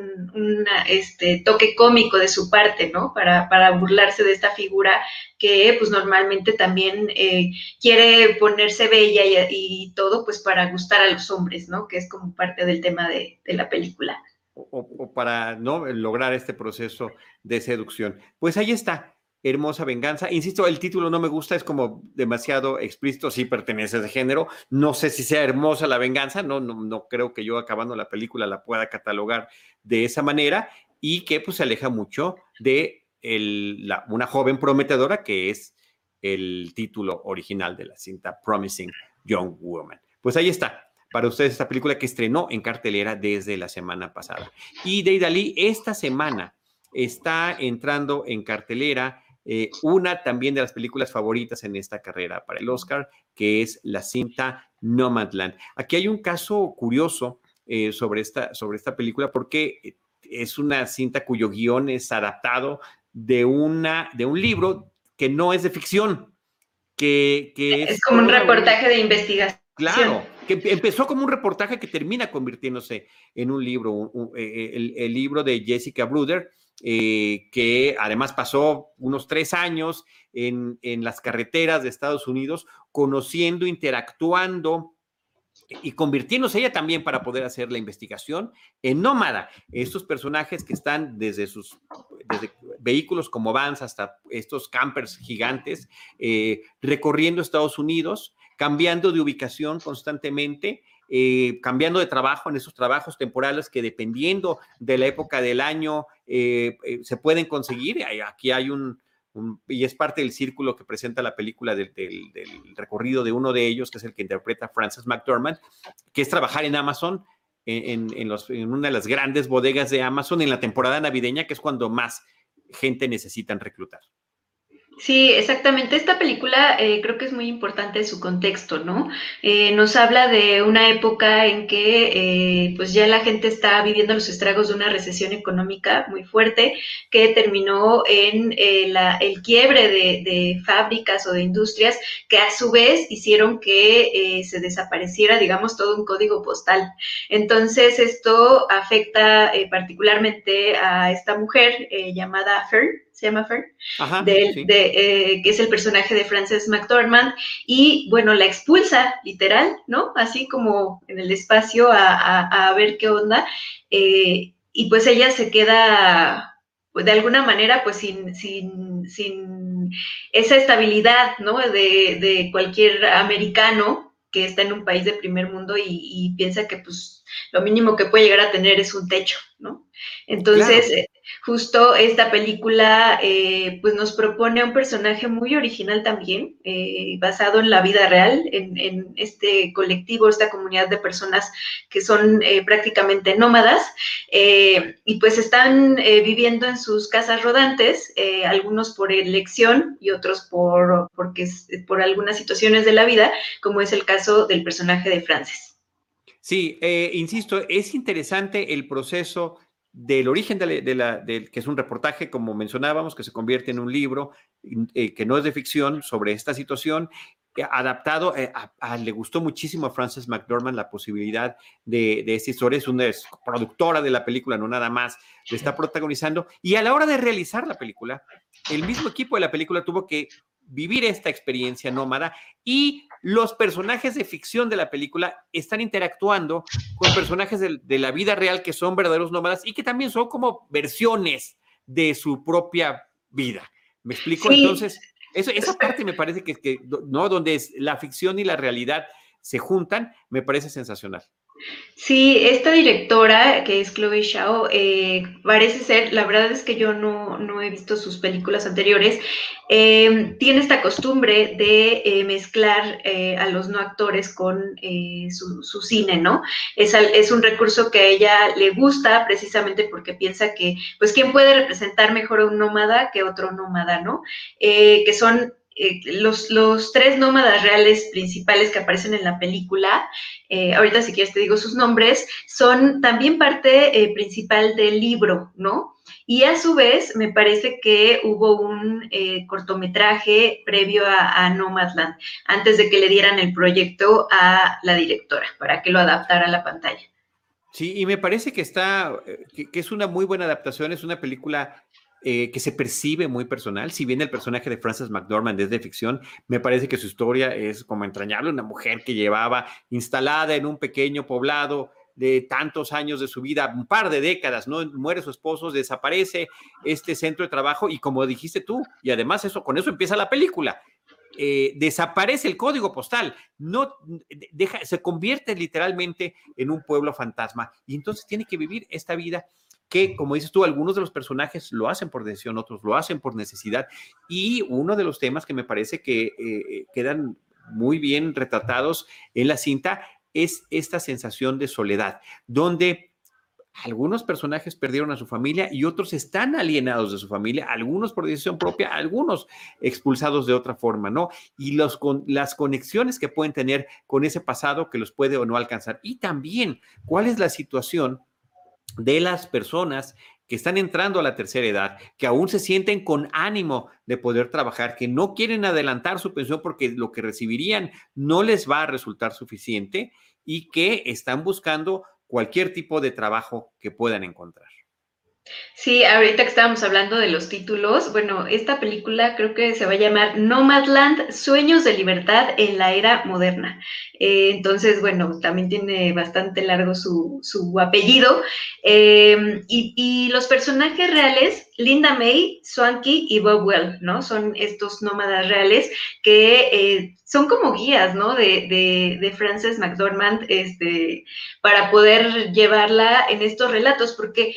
Speaker 3: este, toque cómico de su parte, ¿no? Para, para, burlarse de esta figura que pues normalmente también eh, quiere ponerse bella y, todo pues para gustar a los hombres, ¿no? Que es como parte del tema de, de la película.
Speaker 1: O, o, para no lograr este proceso de seducción. Pues ahí está. Hermosa venganza. Insisto, el título no me gusta, es como demasiado explícito, sí pertenece a ese género. No sé si sea hermosa la venganza, no, no, no creo que yo acabando la película la pueda catalogar de esa manera y que pues se aleja mucho de la, una joven prometedora que es el título original de la cinta Promising Young Woman. Pues ahí está, para ustedes esta película que estrenó en cartelera desde la semana pasada. Y Deidali, esta semana está entrando en cartelera eh, una también de las películas favoritas en esta carrera para el Oscar, que es la cinta Nomadland. Aquí hay un caso curioso eh, sobre, esta, sobre esta película porque es una cinta cuyo guion es adaptado de, una, de un libro que no es de ficción, que,
Speaker 3: es, como un reportaje de investigación.
Speaker 1: Claro, que empezó como un reportaje que termina convirtiéndose en un libro, eh, el, el, libro de Jessica Bruder, eh, que además pasó unos tres años en, las carreteras de Estados Unidos, conociendo, interactuando y convirtiéndose ella también para poder hacer la investigación en nómada. Estos personajes que están desde sus vehículos como vans hasta estos campers gigantes, eh, recorriendo Estados Unidos, cambiando de ubicación constantemente eh, cambiando de trabajo en esos trabajos temporales que dependiendo de la época del año eh, eh, se pueden conseguir. Aquí hay un, y es parte del círculo que presenta la película del, recorrido de uno de ellos, que es el que interpreta Francis McDormand, que es trabajar en Amazon en, en, una de las grandes bodegas de Amazon en la temporada navideña, que es cuando más gente necesitan reclutar.
Speaker 3: Sí, exactamente. Esta película eh, creo que es muy importante su contexto, ¿no? Eh, nos habla de una época en que eh, pues ya la gente está viviendo los estragos de una recesión económica muy fuerte que terminó en la, el quiebre de, de, fábricas o de industrias que a su vez hicieron que se desapareciera, digamos, todo un código postal. Entonces esto afecta particularmente a esta mujer llamada Fern se llama Fern, de, eh, que es el personaje de Frances McDormand, y bueno, la expulsa literal, ¿no? Así como en el espacio a, ver qué onda, eh, y pues ella se queda, pues, de alguna manera, pues sin, sin, sin esa estabilidad, ¿no? De, cualquier americano que está en un país de primer mundo y, piensa que pues lo mínimo que puede llegar a tener es un techo, ¿no? Entonces, eh, justo esta película eh, pues nos propone un personaje muy original también, eh, basado en la vida real, en, este colectivo, esta comunidad de personas que son eh, prácticamente nómadas y pues están viviendo en sus casas rodantes, algunos por elección y otros por, porque, por algunas situaciones de la vida, como es el caso del personaje de Frances.
Speaker 1: Sí, insisto, es interesante el proceso del origen de la, que es un reportaje, como mencionábamos, que se convierte en un libro eh, que no es de ficción sobre esta situación, eh, adaptado, eh, le gustó muchísimo a Frances McDormand la posibilidad de, de, esta historia, es una productora de la película, no nada más, le está protagonizando, y a la hora de realizar la película, el mismo equipo de la película tuvo que vivir esta experiencia nómada y los personajes de ficción de la película están interactuando con personajes de, la vida real que son verdaderos nómadas y que también son como versiones de su propia vida. ¿Me explico? Entonces, eso, esa parte me parece que, que, ¿no? Donde es la ficción y la realidad se juntan, me parece sensacional.
Speaker 3: Sí, esta directora, que es Chloe Shao, eh, parece ser, la verdad es que yo no, he visto sus películas anteriores, em, tiene esta costumbre de eh, mezclar eh, a los no actores con su, cine, ¿no? Es, es, un recurso que a ella le gusta precisamente porque piensa que, pues, ¿quién puede representar mejor a un nómada que otro nómada, ¿no? que son eh, los, tres nómadas reales principales que aparecen en la película, eh, ahorita si quieres te digo sus nombres, son también parte eh, principal del libro, ¿no? Y a su vez, me parece que hubo un cortometraje previo a, a, Nomadland, antes de que le dieran el proyecto a la directora, para que lo adaptara a la pantalla.
Speaker 1: Sí, y me parece que está, que es una muy buena adaptación, es una película eh, que se percibe muy personal. Si bien el personaje de Frances McDormand es de ficción, me parece que su historia es como entrañable. Una mujer que llevaba instalada en un pequeño poblado de tantos años de su vida, un par de décadas, ¿no? Muere su esposo, desaparece este centro de trabajo y como dijiste tú, y además eso, con eso empieza la película. Eh, desaparece el código postal, no deja, se convierte literalmente en un pueblo fantasma y entonces tiene que vivir esta vida que, como dices tú, algunos de los personajes lo hacen por decisión, otros lo hacen por necesidad. Y uno de los temas que me parece que eh, quedan muy bien retratados en la cinta es esta sensación de soledad, donde algunos personajes perdieron a su familia y otros están alienados de su familia, algunos por decisión propia, algunos expulsados de otra forma, ¿no? Y los, con, las conexiones que pueden tener con ese pasado que los puede o no alcanzar. Y también, ¿cuál es la situación de las personas que están entrando a la tercera edad, que aún se sienten con ánimo de poder trabajar, que no quieren adelantar su pensión porque lo que recibirían no les va a resultar suficiente y que están buscando cualquier tipo de trabajo que puedan encontrar.
Speaker 3: Sí, ahorita que estábamos hablando de los títulos, bueno, esta película creo que se va a llamar Nomadland, Sueños de Libertad en la Era Moderna. Eh, entonces, bueno, también tiene bastante largo su, apellido. Em, y, los personajes reales, Linda May, Swanky y Bob Well, ¿no? Son estos nómadas reales que eh, son como guías, ¿no? De, de, de Frances McDormand, este, para poder llevarla en estos relatos, porque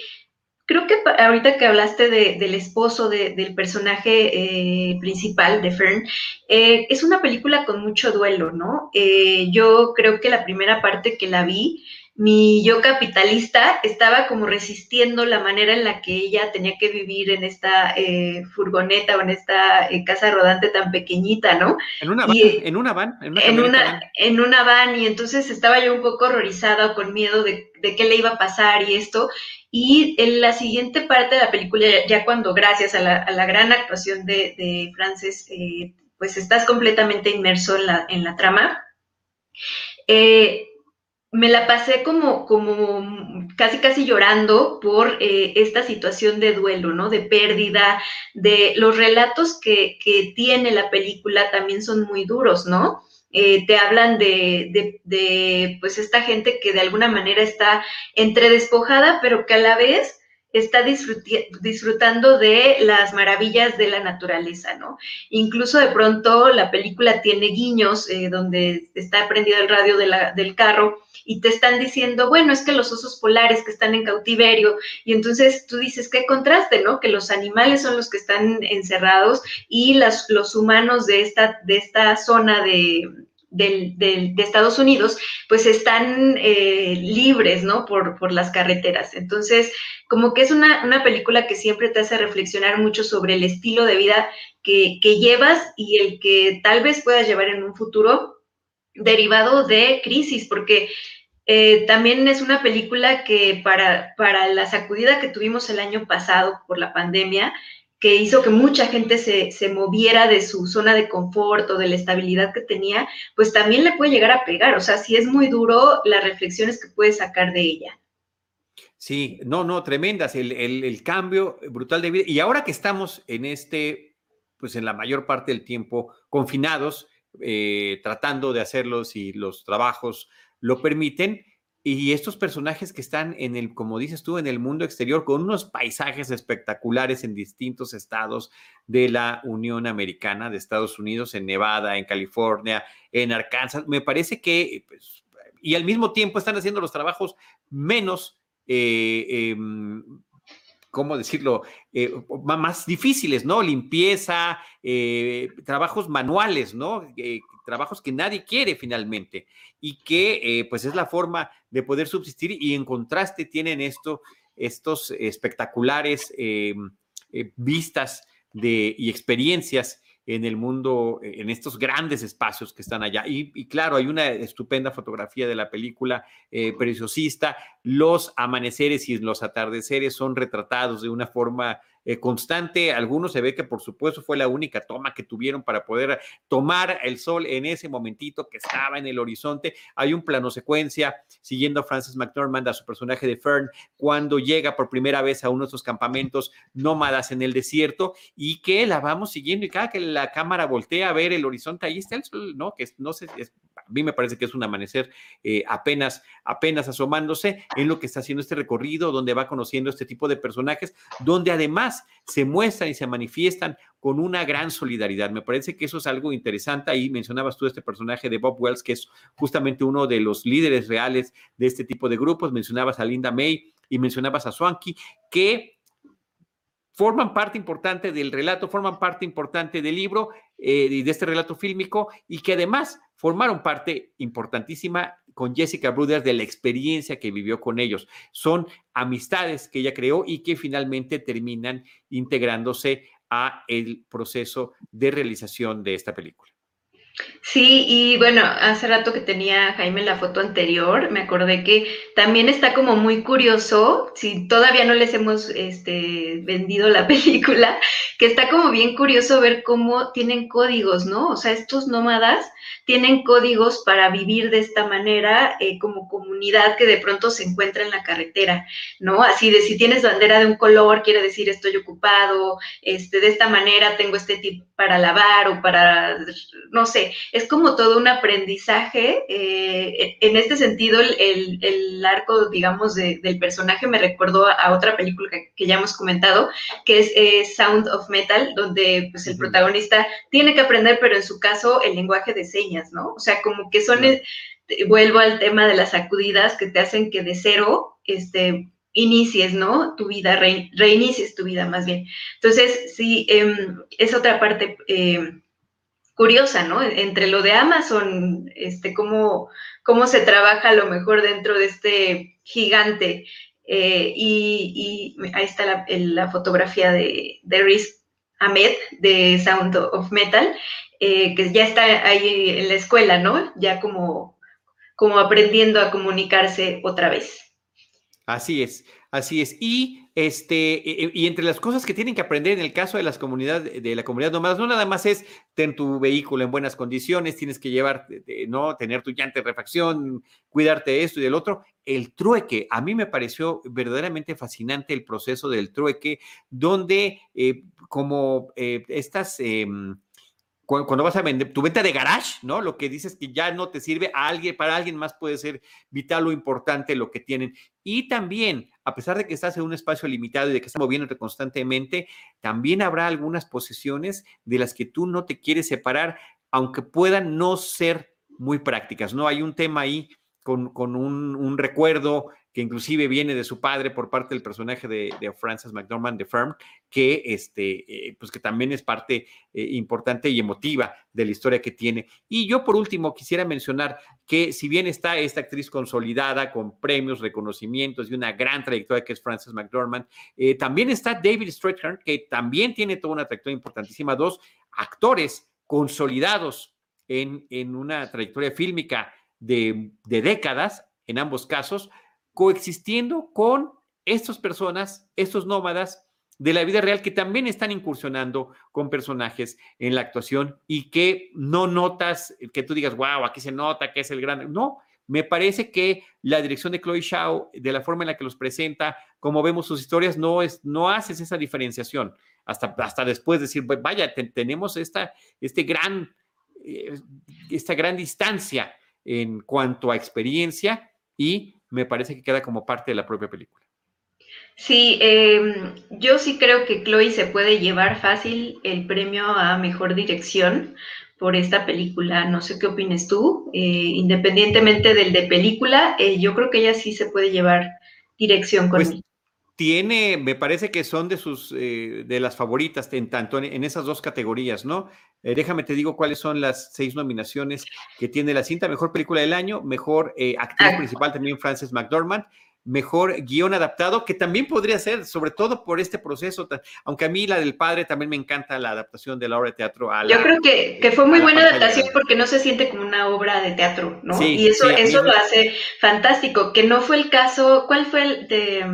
Speaker 3: Creo que ahorita que hablaste del esposo del personaje eh, principal de Fern, eh, es una película con mucho duelo, ¿no? Eh, yo creo que la primera parte que la vi, mi yo capitalista estaba como resistiendo la manera en la que ella tenía que vivir en esta eh, furgoneta o en esta eh, casa rodante tan pequeñita, ¿no?
Speaker 1: En una van, en una van.
Speaker 3: En una, en una, van. y entonces estaba yo un poco horrorizada con miedo de, qué le iba a pasar y esto. Y en la siguiente parte de la película, ya cuando gracias a la, gran actuación de, de Frances, eh, pues estás completamente inmerso en la, en la trama, eh, me la pasé como, como casi casi llorando por eh, esta situación de duelo, ¿no? De pérdida, de los relatos que, tiene la película también son muy duros, ¿no? Eh, te hablan de, de, pues, esta gente que de alguna manera está entre despojada, pero que a la vez está disfrutando de las maravillas de la naturaleza, ¿no? Incluso de pronto la película tiene guiños eh, donde está prendido el radio del carro y te están diciendo, bueno, es que los osos polares que están en cautiverio, y entonces tú dices, qué contraste, ¿no? Que los animales son los que están encerrados y los humanos de esta, de esta zona de, de Estados Unidos, pues están eh, libres, ¿no? Por, por, las carreteras. Entonces, como que es una, una, película que siempre te hace reflexionar mucho sobre el estilo de vida que, que llevas y el que tal vez puedas llevar en un futuro derivado de crisis, porque eh, también es una película que para, para la sacudida que tuvimos el año pasado por la pandemia, que hizo que mucha gente se, se, moviera de su zona de confort o de la estabilidad que tenía, pues también le puede llegar a pegar. O sea, si es muy duro las reflexiones que puede sacar de ella.
Speaker 1: Sí, no, no, tremendas, el, el, cambio brutal de vida. Y ahora que estamos en este, pues en la mayor parte del tiempo confinados, eh, tratando de hacerlos y los trabajos lo permiten, y estos personajes que están en el, como dices tú, en el mundo exterior, con unos paisajes espectaculares en distintos estados de la Unión Americana, de Estados Unidos, en Nevada, en California, en Arkansas, me parece que, pues, y al mismo tiempo están haciendo los trabajos menos, eh, em, ¿cómo decirlo?, eh, más difíciles, ¿no? Limpieza, eh, trabajos manuales, ¿no? trabajos que nadie quiere finalmente y que eh, pues es la forma de poder subsistir y en contraste tienen esto, estos espectaculares eh, eh, vistas de, y experiencias en el mundo, en estos grandes espacios que están allá. Y, claro, hay una estupenda fotografía de la película preciosista. Los amaneceres y los atardeceres son retratados de una forma eh, constante. Algunos se ve que por supuesto fue la única toma que tuvieron para poder tomar el sol en ese momentito que estaba en el horizonte. Hay un plano secuencia siguiendo a Francis McDormand, a su personaje de Fern, cuando llega por primera vez a uno de esos campamentos nómadas en el desierto y que la vamos siguiendo y cada que la cámara voltea a ver el horizonte, ahí está el sol, ¿no? Que no sé, a mí me parece que es un amanecer eh, apenas, apenas asomándose en lo que está haciendo este recorrido, donde va conociendo este tipo de personajes, donde además se muestran y se manifiestan con una gran solidaridad. Me parece que eso es algo interesante. Ahí mencionabas tú este personaje de Bob Wells, que es justamente uno de los líderes reales de este tipo de grupos. Mencionabas a Linda May y mencionabas a Swanky, que forman parte importante del relato, forman parte importante del libro eh, y de este relato fílmico y que además formaron parte importantísima con Jessica Bruder de la experiencia que vivió con ellos. Son amistades que ella creó y que finalmente terminan integrándose a el proceso de realización de esta película.
Speaker 3: Sí, y bueno, hace rato que tenía Jaime la foto anterior, me acordé que también está como muy curioso, si todavía no les hemos este, vendido la [LAUGHS] película, que está como bien curioso ver cómo tienen códigos, ¿no? O sea, estos nómadas tienen códigos para vivir de esta manera eh, como comunidad que de pronto se encuentra en la carretera, ¿no? Así de si tienes bandera de un color, quiere decir estoy ocupado, este, de esta manera tengo este tipo para lavar o para, no sé, es como todo un aprendizaje. Eh, en este sentido, el, el, arco, digamos, del personaje me recordó a, otra película que, ya hemos comentado, que es eh, Sound of Metal, donde pues, el protagonista tiene que aprender, pero en su caso, el lenguaje de señas, ¿no? O sea, como que son, eh, vuelvo al tema de las sacudidas que te hacen que de cero, este, inicies, ¿no? Tu vida, reinicies tu vida más bien. Entonces, sí, em, es otra parte em, curiosa, ¿no? Entre lo de Amazon, este, cómo, cómo se trabaja a lo mejor dentro de este gigante. Eh, y, ahí está la, la fotografía de, de Riz Ahmed de Sound of Metal, eh, que ya está ahí en la escuela, ¿no? Ya como, como aprendiendo a comunicarse otra vez.
Speaker 1: Así es, así es. Y este, y entre las cosas que tienen que aprender en el caso de las comunidades, de la comunidad nómada, no nada más es tener tu vehículo en buenas condiciones, tienes que llevar, no, tener tu llanta de refacción, cuidarte de esto y del otro. El trueque, a mí me pareció verdaderamente fascinante el proceso del trueque, donde eh, como eh, estas em, cuando vas a vender tu venta de garage, ¿no? Lo que dices que ya no te sirve a alguien, para alguien más puede ser vital o importante lo que tienen. Y también, a pesar de que estás en un espacio limitado y de que estás moviéndote constantemente, también habrá algunas posiciones de las que tú no te quieres separar, aunque puedan no ser muy prácticas, ¿no? Hay un tema ahí con, un, un recuerdo que inclusive viene de su padre por parte del personaje de, de Frances McDormand de Firm, que, este, eh, pues que también es parte eh, importante y emotiva de la historia que tiene. Y yo por último quisiera mencionar que si bien está esta actriz consolidada con premios, reconocimientos y una gran trayectoria que es Frances McDormand, eh, también está David Strathairn, que también tiene toda una trayectoria importantísima, dos actores consolidados en, en una trayectoria fílmica de, de décadas, en ambos casos, coexistiendo con estas personas, estos nómadas de la vida real que también están incursionando con personajes en la actuación y que no notas, que tú digas, wow, aquí se nota que es el gran... No, me parece que la dirección de Chloe Shao, de la forma en la que los presenta, como vemos sus historias, no, es, no haces esa diferenciación. Hasta, hasta después decir, vaya, tenemos esta, este gran, eh, esta gran distancia en cuanto a experiencia y me parece que queda como parte de la propia película.
Speaker 3: Sí, em, yo sí creo que Chloe se puede llevar fácil el premio a mejor dirección por esta película. No sé qué opines tú. Eh, independientemente del de película, eh, yo creo que ella sí se puede llevar dirección con pues,
Speaker 1: Tiene, me parece que son de sus, eh, de las favoritas en tanto en, esas dos categorías, ¿no? déjame te digo cuáles son las seis nominaciones que tiene la cinta: mejor película del año, mejor actriz ah. principal también Frances McDormand, mejor guion adaptado, que también podría ser, sobre todo por este proceso, aunque a mí la del padre también me encanta la adaptación de la obra de teatro. A
Speaker 3: Yo creo que, que fue muy buena adaptación porque no se siente como una obra de teatro, ¿no? y eso, eso lo hace fantástico, que no fue el caso, ¿cuál fue el de,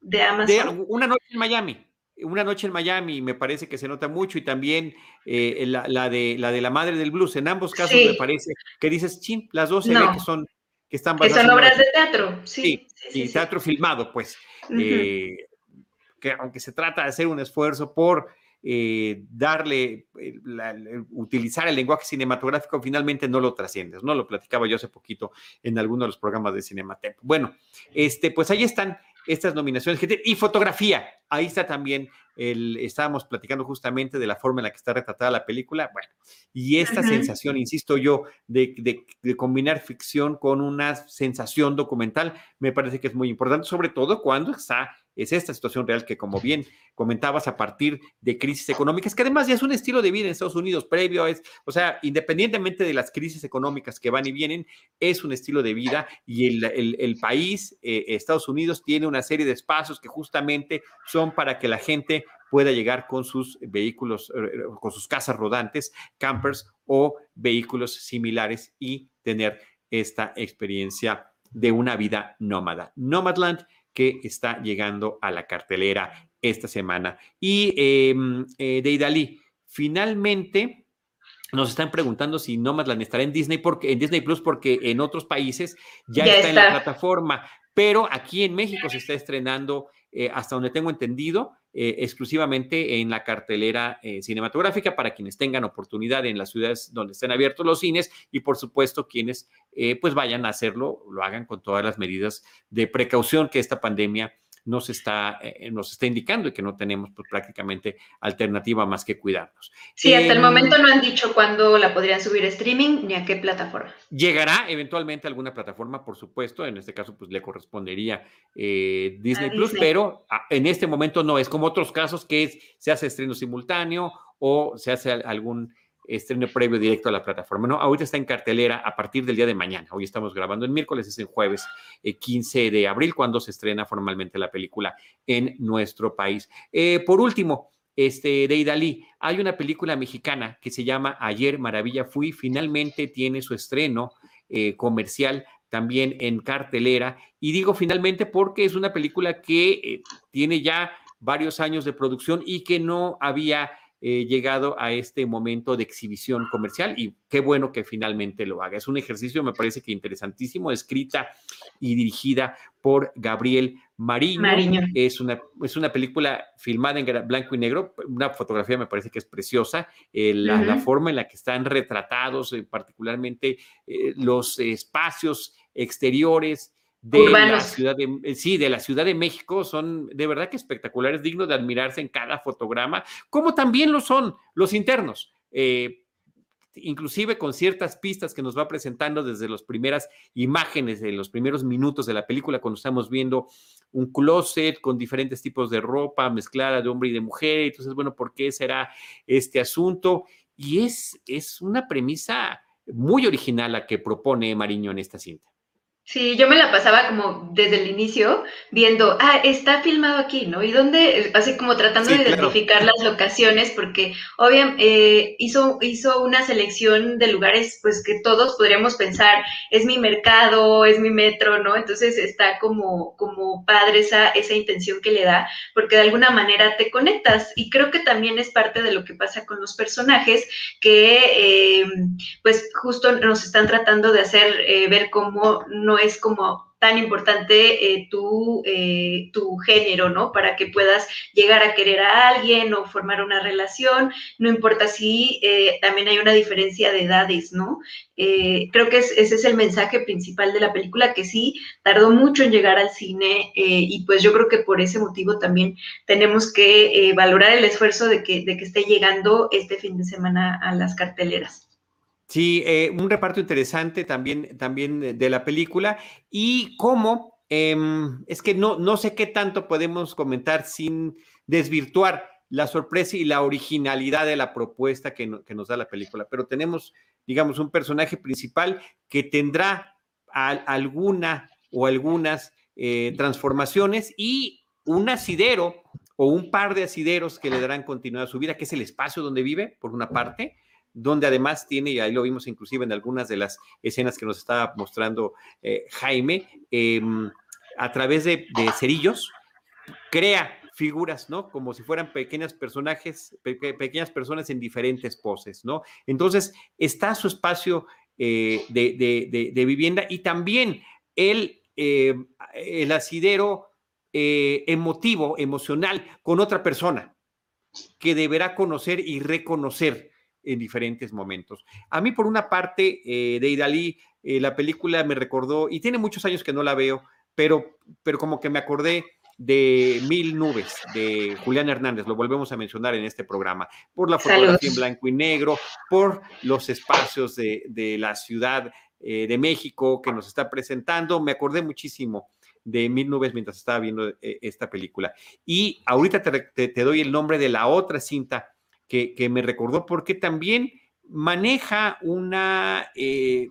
Speaker 3: de Amazon?
Speaker 1: una noche en Miami. Una noche en Miami me parece que se nota mucho y también eh, la, de, la de la madre del blues. En ambos casos me parece que dices, chin, las dos se ve que son que están
Speaker 3: Que son obras de teatro, sí.
Speaker 1: Sí, teatro filmado, pues. Eh, que aunque se trata de hacer un esfuerzo por eh, darle, eh, utilizar el lenguaje cinematográfico, finalmente no lo trasciendes, ¿no? Lo platicaba yo hace poquito en alguno de los programas de Cinematempo. Bueno, este, pues ahí están estas nominaciones y fotografía. Ahí está también el, estábamos platicando justamente de la forma en la que está retratada la película. Bueno, y esta sensación, insisto yo, de, de, combinar ficción con una sensación documental, me parece que es muy importante, sobre todo cuando está es esta situación real que, como bien comentabas, a partir de crisis económicas, que además ya es un estilo de vida en Estados Unidos previo, es, o sea, independientemente de las crisis económicas que van y vienen, es un estilo de vida y el, país, eh, Estados Unidos, tiene una serie de espacios que justamente son para que la gente pueda llegar con sus vehículos, eh, eh, con sus casas rodantes, campers o vehículos similares y tener esta experiencia de una vida nómada. Nomadland que está llegando a la cartelera esta semana. Y em, eh, de Idalí, finalmente nos están preguntando si Nomadland estará en Disney, porque, en Disney Plus, porque en otros países ya, está, en la plataforma, pero aquí en México se está estrenando, eh, hasta donde tengo entendido, eh, exclusivamente en la cartelera eh, cinematográfica para quienes tengan oportunidad en las ciudades donde estén abiertos los cines y por supuesto quienes pues vayan a hacerlo, lo hagan con todas las medidas de precaución que esta pandemia nos está, eh, nos está indicando y que no tenemos pues, prácticamente alternativa más que cuidarnos.
Speaker 3: Sí, hasta el em, momento no han dicho cuándo la podrían subir a streaming ni a qué plataforma.
Speaker 1: Llegará eventualmente a alguna plataforma, por supuesto, en este caso pues le correspondería eh, Disney Plus, pero en este momento no, es como otros casos que se hace estreno simultáneo o se hace algún estreno previo directo a la plataforma. No, ahorita está en cartelera a partir del día de mañana. Hoy estamos grabando el miércoles, es el jueves 15 eh, de abril, cuando se estrena formalmente la película en nuestro país. Eh, por último, este, de Idalí, hay una película mexicana que se llama Ayer Maravilla Fui, finalmente tiene su estreno eh, comercial también en cartelera. Y digo finalmente porque es una película que tiene ya varios años de producción y que no había eh, llegado a este momento de exhibición comercial y qué bueno que finalmente lo haga. Es un ejercicio, me parece que interesantísimo, escrita y dirigida por Gabriel Mariño. Es, una, es una película filmada en blanco y negro, una fotografía me parece que es preciosa, eh, la, forma en la que están retratados, eh, particularmente los espacios exteriores, de la ciudad de, eh, sí, de la Ciudad de México son de verdad que espectaculares, dignos de admirarse en cada fotograma, como también lo son los internos. Eh, inclusive con ciertas pistas que nos va presentando desde las primeras imágenes, de los primeros minutos de la película, cuando estamos viendo un closet con diferentes tipos de ropa mezclada de hombre y de mujer. Entonces, bueno, ¿por qué será este asunto? Y es, es una premisa muy original la que propone Mariño en esta cinta.
Speaker 3: Sí, yo me la pasaba como desde el inicio viendo, ah, está filmado aquí, ¿no? Y dónde, así como tratando de identificar las locaciones, porque obviamente eh, hizo, hizo una selección de lugares, pues que todos podríamos pensar, es mi mercado, es mi metro, ¿no? Entonces está como, como padre esa, esa intención que le da, porque de alguna manera te conectas. Y creo que también es parte de lo que pasa con los personajes, que eh, pues justo nos están tratando de hacer eh, ver cómo no es como tan importante eh, tu, eh, tu, género, ¿no? Para que puedas llegar a querer a alguien o formar una relación, no importa si eh, también hay una diferencia de edades, ¿no? creo que ese es el mensaje principal de la película, que sí, tardó mucho en llegar al cine y pues yo creo que por ese motivo también tenemos que valorar el esfuerzo de que, de que esté llegando este fin de semana a las carteleras.
Speaker 1: Sí, eh, un reparto interesante también, también de la película. Y cómo, em, es que no, no sé qué tanto podemos comentar sin desvirtuar la sorpresa y la originalidad de la propuesta que, nos da la película, pero tenemos, digamos, un personaje principal que tendrá alguna o algunas eh, transformaciones y un asidero o un par de asideros que le darán continuidad a su vida, que es el espacio donde vive, por una parte, donde además tiene, y ahí lo vimos inclusive en algunas de las escenas que nos estaba mostrando eh, Jaime, em, a través de, cerillos, crea figuras, ¿no? Como si fueran pequeños personajes, pequeñas personas en diferentes poses, ¿no? Entonces, está su espacio eh, de, vivienda y también el, eh, el asidero emotivo, emocional con otra persona que deberá conocer y reconocer en diferentes momentos. A mí, por una parte, eh, de Idalí, eh, la película me recordó, y tiene muchos años que no la veo, pero, pero como que me acordé de Mil Nubes, de Julián Hernández, lo volvemos a mencionar en este programa, por la fotografía en blanco y negro, por los espacios de, la Ciudad eh, de México que nos está presentando. Me acordé muchísimo de Mil Nubes mientras estaba viendo esta película. Y ahorita te doy el nombre de la otra cinta que, me recordó porque también maneja una, eh,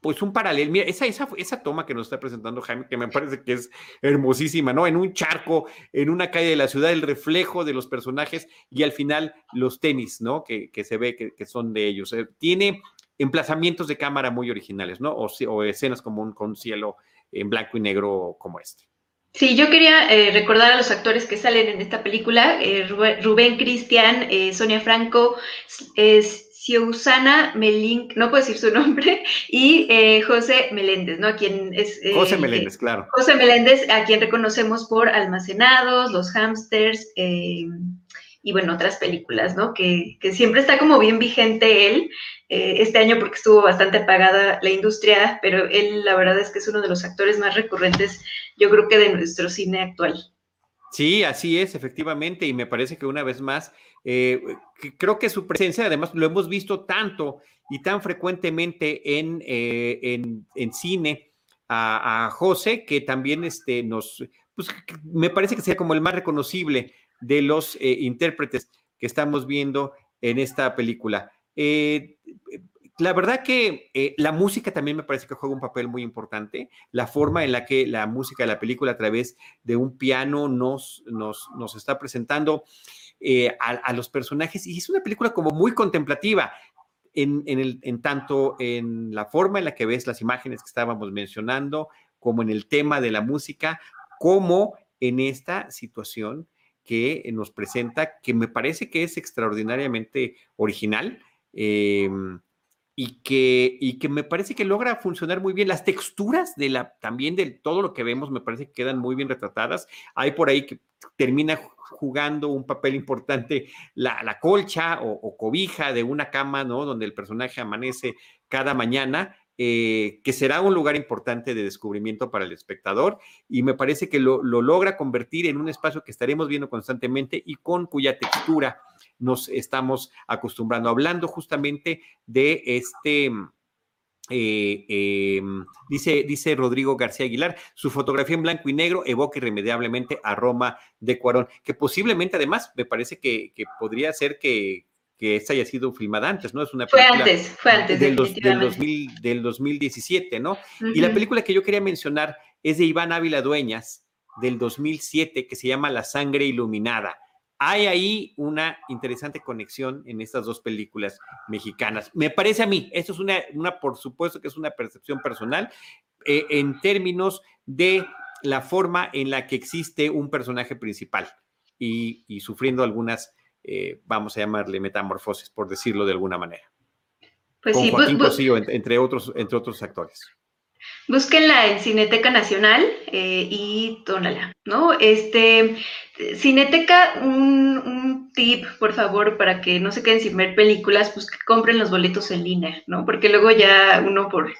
Speaker 1: pues un paralelo. Mira, esa, esa, esa toma que nos está presentando Jaime, que me parece que es hermosísima, ¿no? En un charco, en una calle de la ciudad, el reflejo de los personajes y al final los tenis, ¿no? Que, se ve que, son de ellos. Eh, tiene emplazamientos de cámara muy originales, ¿no? O, o escenas como un con cielo en blanco y negro como este.
Speaker 3: Sí, yo quería eh, recordar a los actores que salen en esta película, eh, Rubén Cristian, eh, Sonia Franco, Siusana Melink, no puedo decir su nombre, [LAUGHS] y José Meléndez, ¿no? A quien es...
Speaker 1: José Meléndez, claro.
Speaker 3: José Meléndez, a quien reconocemos por Almacenados, Los Hamsters, y bueno, otras películas, ¿no? Que, que, siempre está como bien vigente él, eh, este año porque estuvo bastante apagada la industria, pero él la verdad es que es uno de los actores más recurrentes, yo creo que de nuestro cine actual.
Speaker 1: Sí, así es, efectivamente, y me parece que una vez más, eh, creo que su presencia, además lo hemos visto tanto y tan frecuentemente en, eh, en, en, cine a, José, que también este, nos, pues me parece que sea como el más reconocible de los intérpretes que estamos viendo en esta película. Eh, la verdad que eh, la música también me parece que juega un papel muy importante. La forma en la que la música de la película a través de un piano nos, nos, nos está presentando eh, a, los personajes. Y es una película como muy contemplativa. En, el, en tanto en la forma en la que ves las imágenes que estábamos mencionando, como en el tema de la música, como en esta situación que nos presenta, que me parece que es extraordinariamente original. Eh, y que, y que me parece que logra funcionar muy bien. Las texturas de la, también de todo lo que vemos me parece que quedan muy bien retratadas. Hay por ahí que termina jugando un papel importante la, la colcha o, cobija de una cama, ¿no? Donde el personaje amanece cada mañana. Eh, que será un lugar importante de descubrimiento para el espectador y me parece que lo, lo logra convertir en un espacio que estaremos viendo constantemente y con cuya textura nos estamos acostumbrando, hablando justamente de este... Eh, em, dice, dice Rodrigo García Aguilar, su fotografía en blanco y negro evoca irremediablemente a Roma de Cuarón, que posiblemente además me parece que, podría ser que, que esta haya sido filmada antes, ¿no? Es
Speaker 3: una película fue antes, fue antes
Speaker 1: del, del, 2017, ¿no? Y la película que yo quería mencionar es de Iván Ávila Dueñas, del 2007, que se llama La sangre iluminada hay ahí una interesante conexión en estas dos películas mexicanas. Me parece a mí, esto es una, una por supuesto que es una percepción personal, eh, en términos de la forma en la que existe un personaje principal y, sufriendo algunas, eh, vamos a llamarle metamorfosis, por decirlo de alguna manera. Pues Con Joaquín pues, pues entre, otros, entre otros actores.
Speaker 3: Búsquenla en Cineteca Nacional eh, y tónala, ¿no? Este, Cineteca, un, tip, por favor, para que no se queden sin ver películas, pues que compren los boletos en línea, ¿no? Porque luego ya uno por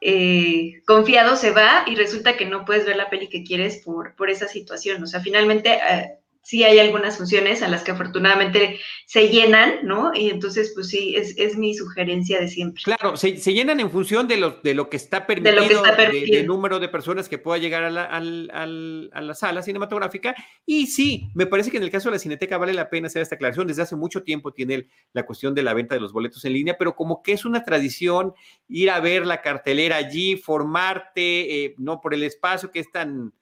Speaker 3: eh, confiado se va y resulta que no puedes ver la peli que quieres por, por esa situación. O sea, finalmente... Eh, sí hay algunas funciones a las que afortunadamente se llenan, ¿no? Y entonces, pues sí, es, mi sugerencia de siempre.
Speaker 1: Claro, se, llenan en función de lo, de lo que está permitido, del número de personas que pueda llegar a la, a la, sala cinematográfica. Y sí, me parece que en el caso de la Cineteca vale la pena hacer esta aclaración. Desde hace mucho tiempo tiene la cuestión de la venta de los boletos en línea, pero como que es una tradición ir a ver la cartelera allí, formarte, eh, no por el espacio que es tan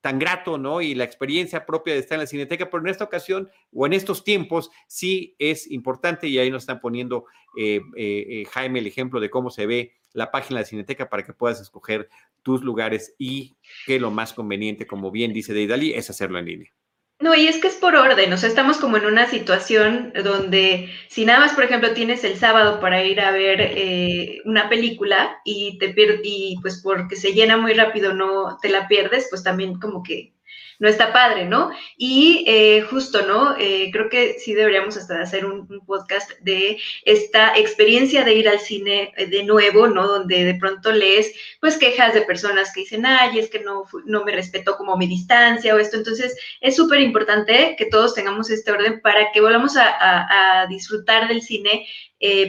Speaker 1: tan grato, ¿no? Y la experiencia propia de estar en la cineteca, pero en esta ocasión o en estos tiempos sí es importante y ahí nos están poniendo eh, eh, eh, Jaime el ejemplo de cómo se ve la página de la cineteca para que puedas escoger tus lugares y que lo más conveniente, como bien dice Deidali, es hacerlo en línea.
Speaker 3: No, y es que es por orden, o sea, estamos como en una situación donde si nada más, por ejemplo, tienes el sábado para ir a ver eh, una película y te y pues porque se llena muy rápido no te la pierdes, pues también como que no está padre, ¿no? Y eh, justo, ¿no? Eh, creo que sí deberíamos hasta hacer un, podcast de esta experiencia de ir al cine eh, de nuevo, ¿no? Donde de pronto lees, pues, quejas de personas que dicen, ay, es que no, no me respetó como mi distancia o esto. Entonces, es súper importante que todos tengamos este orden para que volvamos a, disfrutar del cine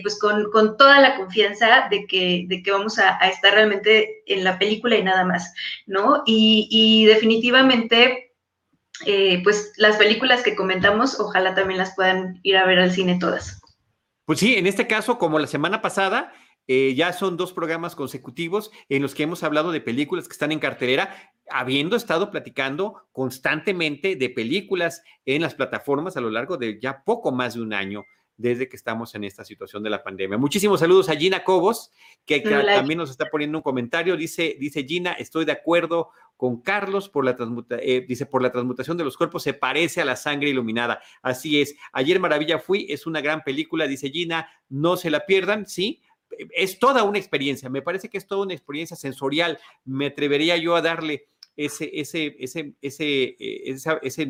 Speaker 3: pues con, toda la confianza de que, de que vamos a, estar realmente en la película y nada más, ¿no? Y, y definitivamente eh, pues las películas que comentamos, ojalá también las puedan ir a ver al cine todas.
Speaker 1: Pues sí, en este caso, como la semana pasada, eh, ya son dos programas consecutivos en los que hemos hablado de películas que están en cartelera, habiendo estado platicando constantemente de películas en las plataformas a lo largo de ya poco más de un año desde que estamos en esta situación de la pandemia. Muchísimos saludos a Gina Cobos, que, también nos está poniendo un comentario. Dice, dice Gina, estoy de acuerdo con Carlos por la eh, dice, por la transmutación de los cuerpos se parece a la sangre iluminada. Así es. Ayer Maravilla Fui es una gran película, dice Gina, no se la pierdan, ¿sí? Es toda una experiencia, me parece que es toda una experiencia sensorial. Me atrevería yo a darle ese, ese, ese, ese, eh,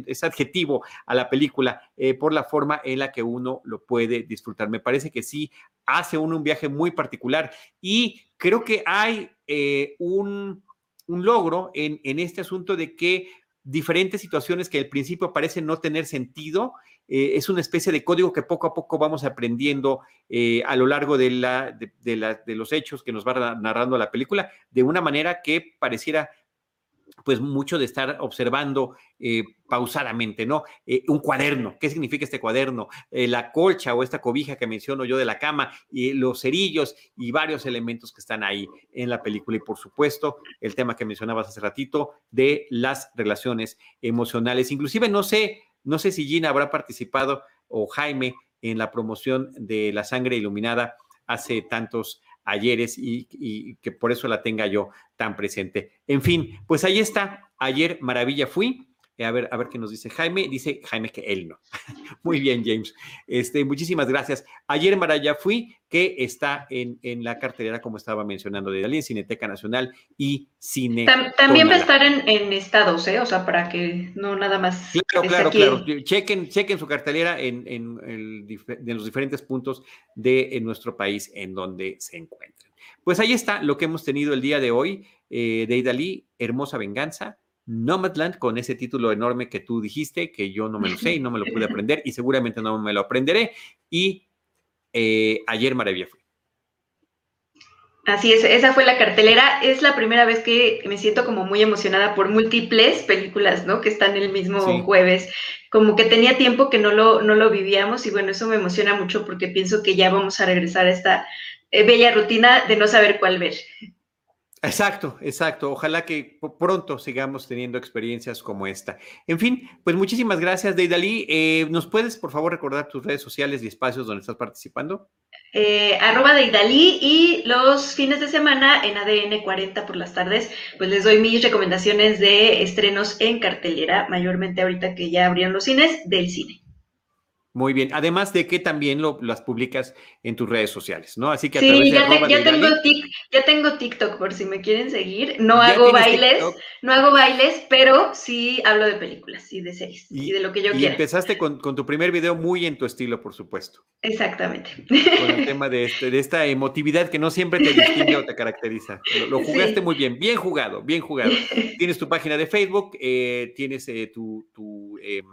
Speaker 1: ese, adjetivo a la película eh, por la forma en la que uno lo puede disfrutar. Me parece que sí hace uno un viaje muy particular y creo que hay un un logro en, este asunto de que diferentes situaciones que al principio parecen no tener sentido, eh, es una especie de código que poco a poco vamos aprendiendo eh, a lo largo de, la, de, los hechos que nos va narrando la película, de una manera que pareciera pues mucho de estar observando eh, pausadamente, ¿no? Eh, un cuaderno, ¿qué significa este cuaderno? Eh, la colcha o esta cobija que menciono yo de la cama, y los cerillos y varios elementos que están ahí en la película. Y por supuesto, el tema que mencionabas hace ratito de las relaciones emocionales. Inclusive no sé, no sé si Gina habrá participado o Jaime en la promoción de la sangre iluminada hace tantos ayeres y, que por eso la tenga yo tan presente. En fin, pues ahí está. Ayer maravilla fui. Eh, a ver, a ver qué nos dice Jaime. Dice Jaime que él no. [LAUGHS] Muy bien, James. Este, muchísimas gracias. Ayer Maravilla fui, que está en, en la cartelera, como estaba mencionando, de Dalí, Cineteca Nacional y Cine.
Speaker 3: también va a estar en, en, estados, ¿eh? O sea, para que no nada más.
Speaker 1: Claro, claro, claro. Chequen, chequen su cartelera en, en, en los diferentes puntos de nuestro país en donde se encuentran. Pues ahí está lo que hemos tenido el día de hoy eh, de Idalí, Hermosa Venganza, Nomadland, con ese título enorme que tú dijiste, que yo no me lo sé y no me lo pude [LAUGHS] aprender y seguramente no me lo aprenderé. Y eh, ayer Maravilla fui.
Speaker 3: Así es, esa fue la cartelera. Es la primera vez que me siento como muy emocionada por múltiples películas, ¿no? Que están el mismo jueves. Como que tenía tiempo que no lo, no lo vivíamos y bueno, eso me emociona mucho porque pienso que ya vamos a regresar a esta eh, bella rutina de no saber cuál ver.
Speaker 1: Exacto, exacto. Ojalá que pronto sigamos teniendo experiencias como esta. En fin, pues muchísimas gracias, Deidali. Eh, ¿Nos puedes, por favor, recordar tus redes sociales y espacios donde estás participando?
Speaker 3: Eh, arroba Deidali y los fines de semana en ADN 40 por las tardes, pues les doy mis recomendaciones de estrenos en cartelera, mayormente ahorita que ya abrieron los cines del cine.
Speaker 1: Muy bien. Además de que también lo, las publicas en tus redes sociales, ¿no? Así que
Speaker 3: a sí, ya, ya, tengo ya, tengo TikTok por si me quieren seguir. No hago bailes, no hago bailes, pero sí hablo de películas y de series y, de lo que yo y
Speaker 1: empezaste con, tu primer video muy en tu estilo, por supuesto.
Speaker 3: Exactamente.
Speaker 1: Con el tema de, este, de esta emotividad que no siempre te distingue o te caracteriza. Lo, [LAUGHS] jugaste muy bien, bien jugado, bien jugado. [LAUGHS] Tienes tu página de Facebook, eh, tienes eh, tu... tu em,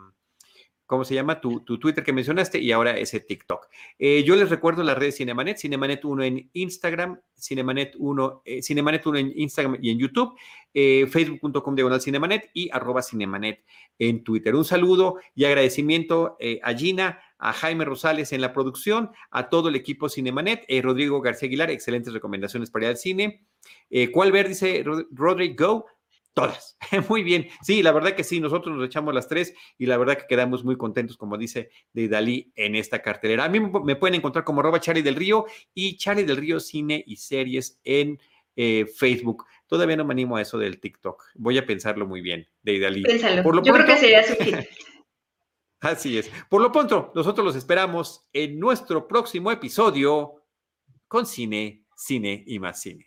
Speaker 1: ¿cómo se llama? Tu, Twitter que mencionaste y ahora ese TikTok. Eh, yo les recuerdo las redes Cinemanet, Cinemanet 1 en Instagram, Cinemanet 1, eh, Cinemanet 1 en Instagram y en YouTube, eh, facebook.com diagonal Cinemanet y arroba Cinemanet en Twitter. Un saludo y agradecimiento a Gina, a Jaime Rosales en la producción, a todo el equipo Cinemanet, Rodrigo García Aguilar, excelentes recomendaciones para ir al cine. ¿Cuál ver? Dice Rodrigo Todas. [LAUGHS] Muy bien. Sí, la verdad que sí, nosotros nos echamos las tres y la verdad que quedamos muy contentos, como dice de Dalí, en esta cartelera. A mí me pueden encontrar como arroba Charlie del Río y Charlie del Río Cine y Series en eh, Facebook. Todavía no me animo a eso del TikTok. Voy a pensarlo muy bien, de Dalí.
Speaker 3: Por lo Yo creo que sería suficiente. [LAUGHS]
Speaker 1: Así es. Por lo pronto, nosotros los esperamos en nuestro próximo episodio con Cine, Cine y más Cine.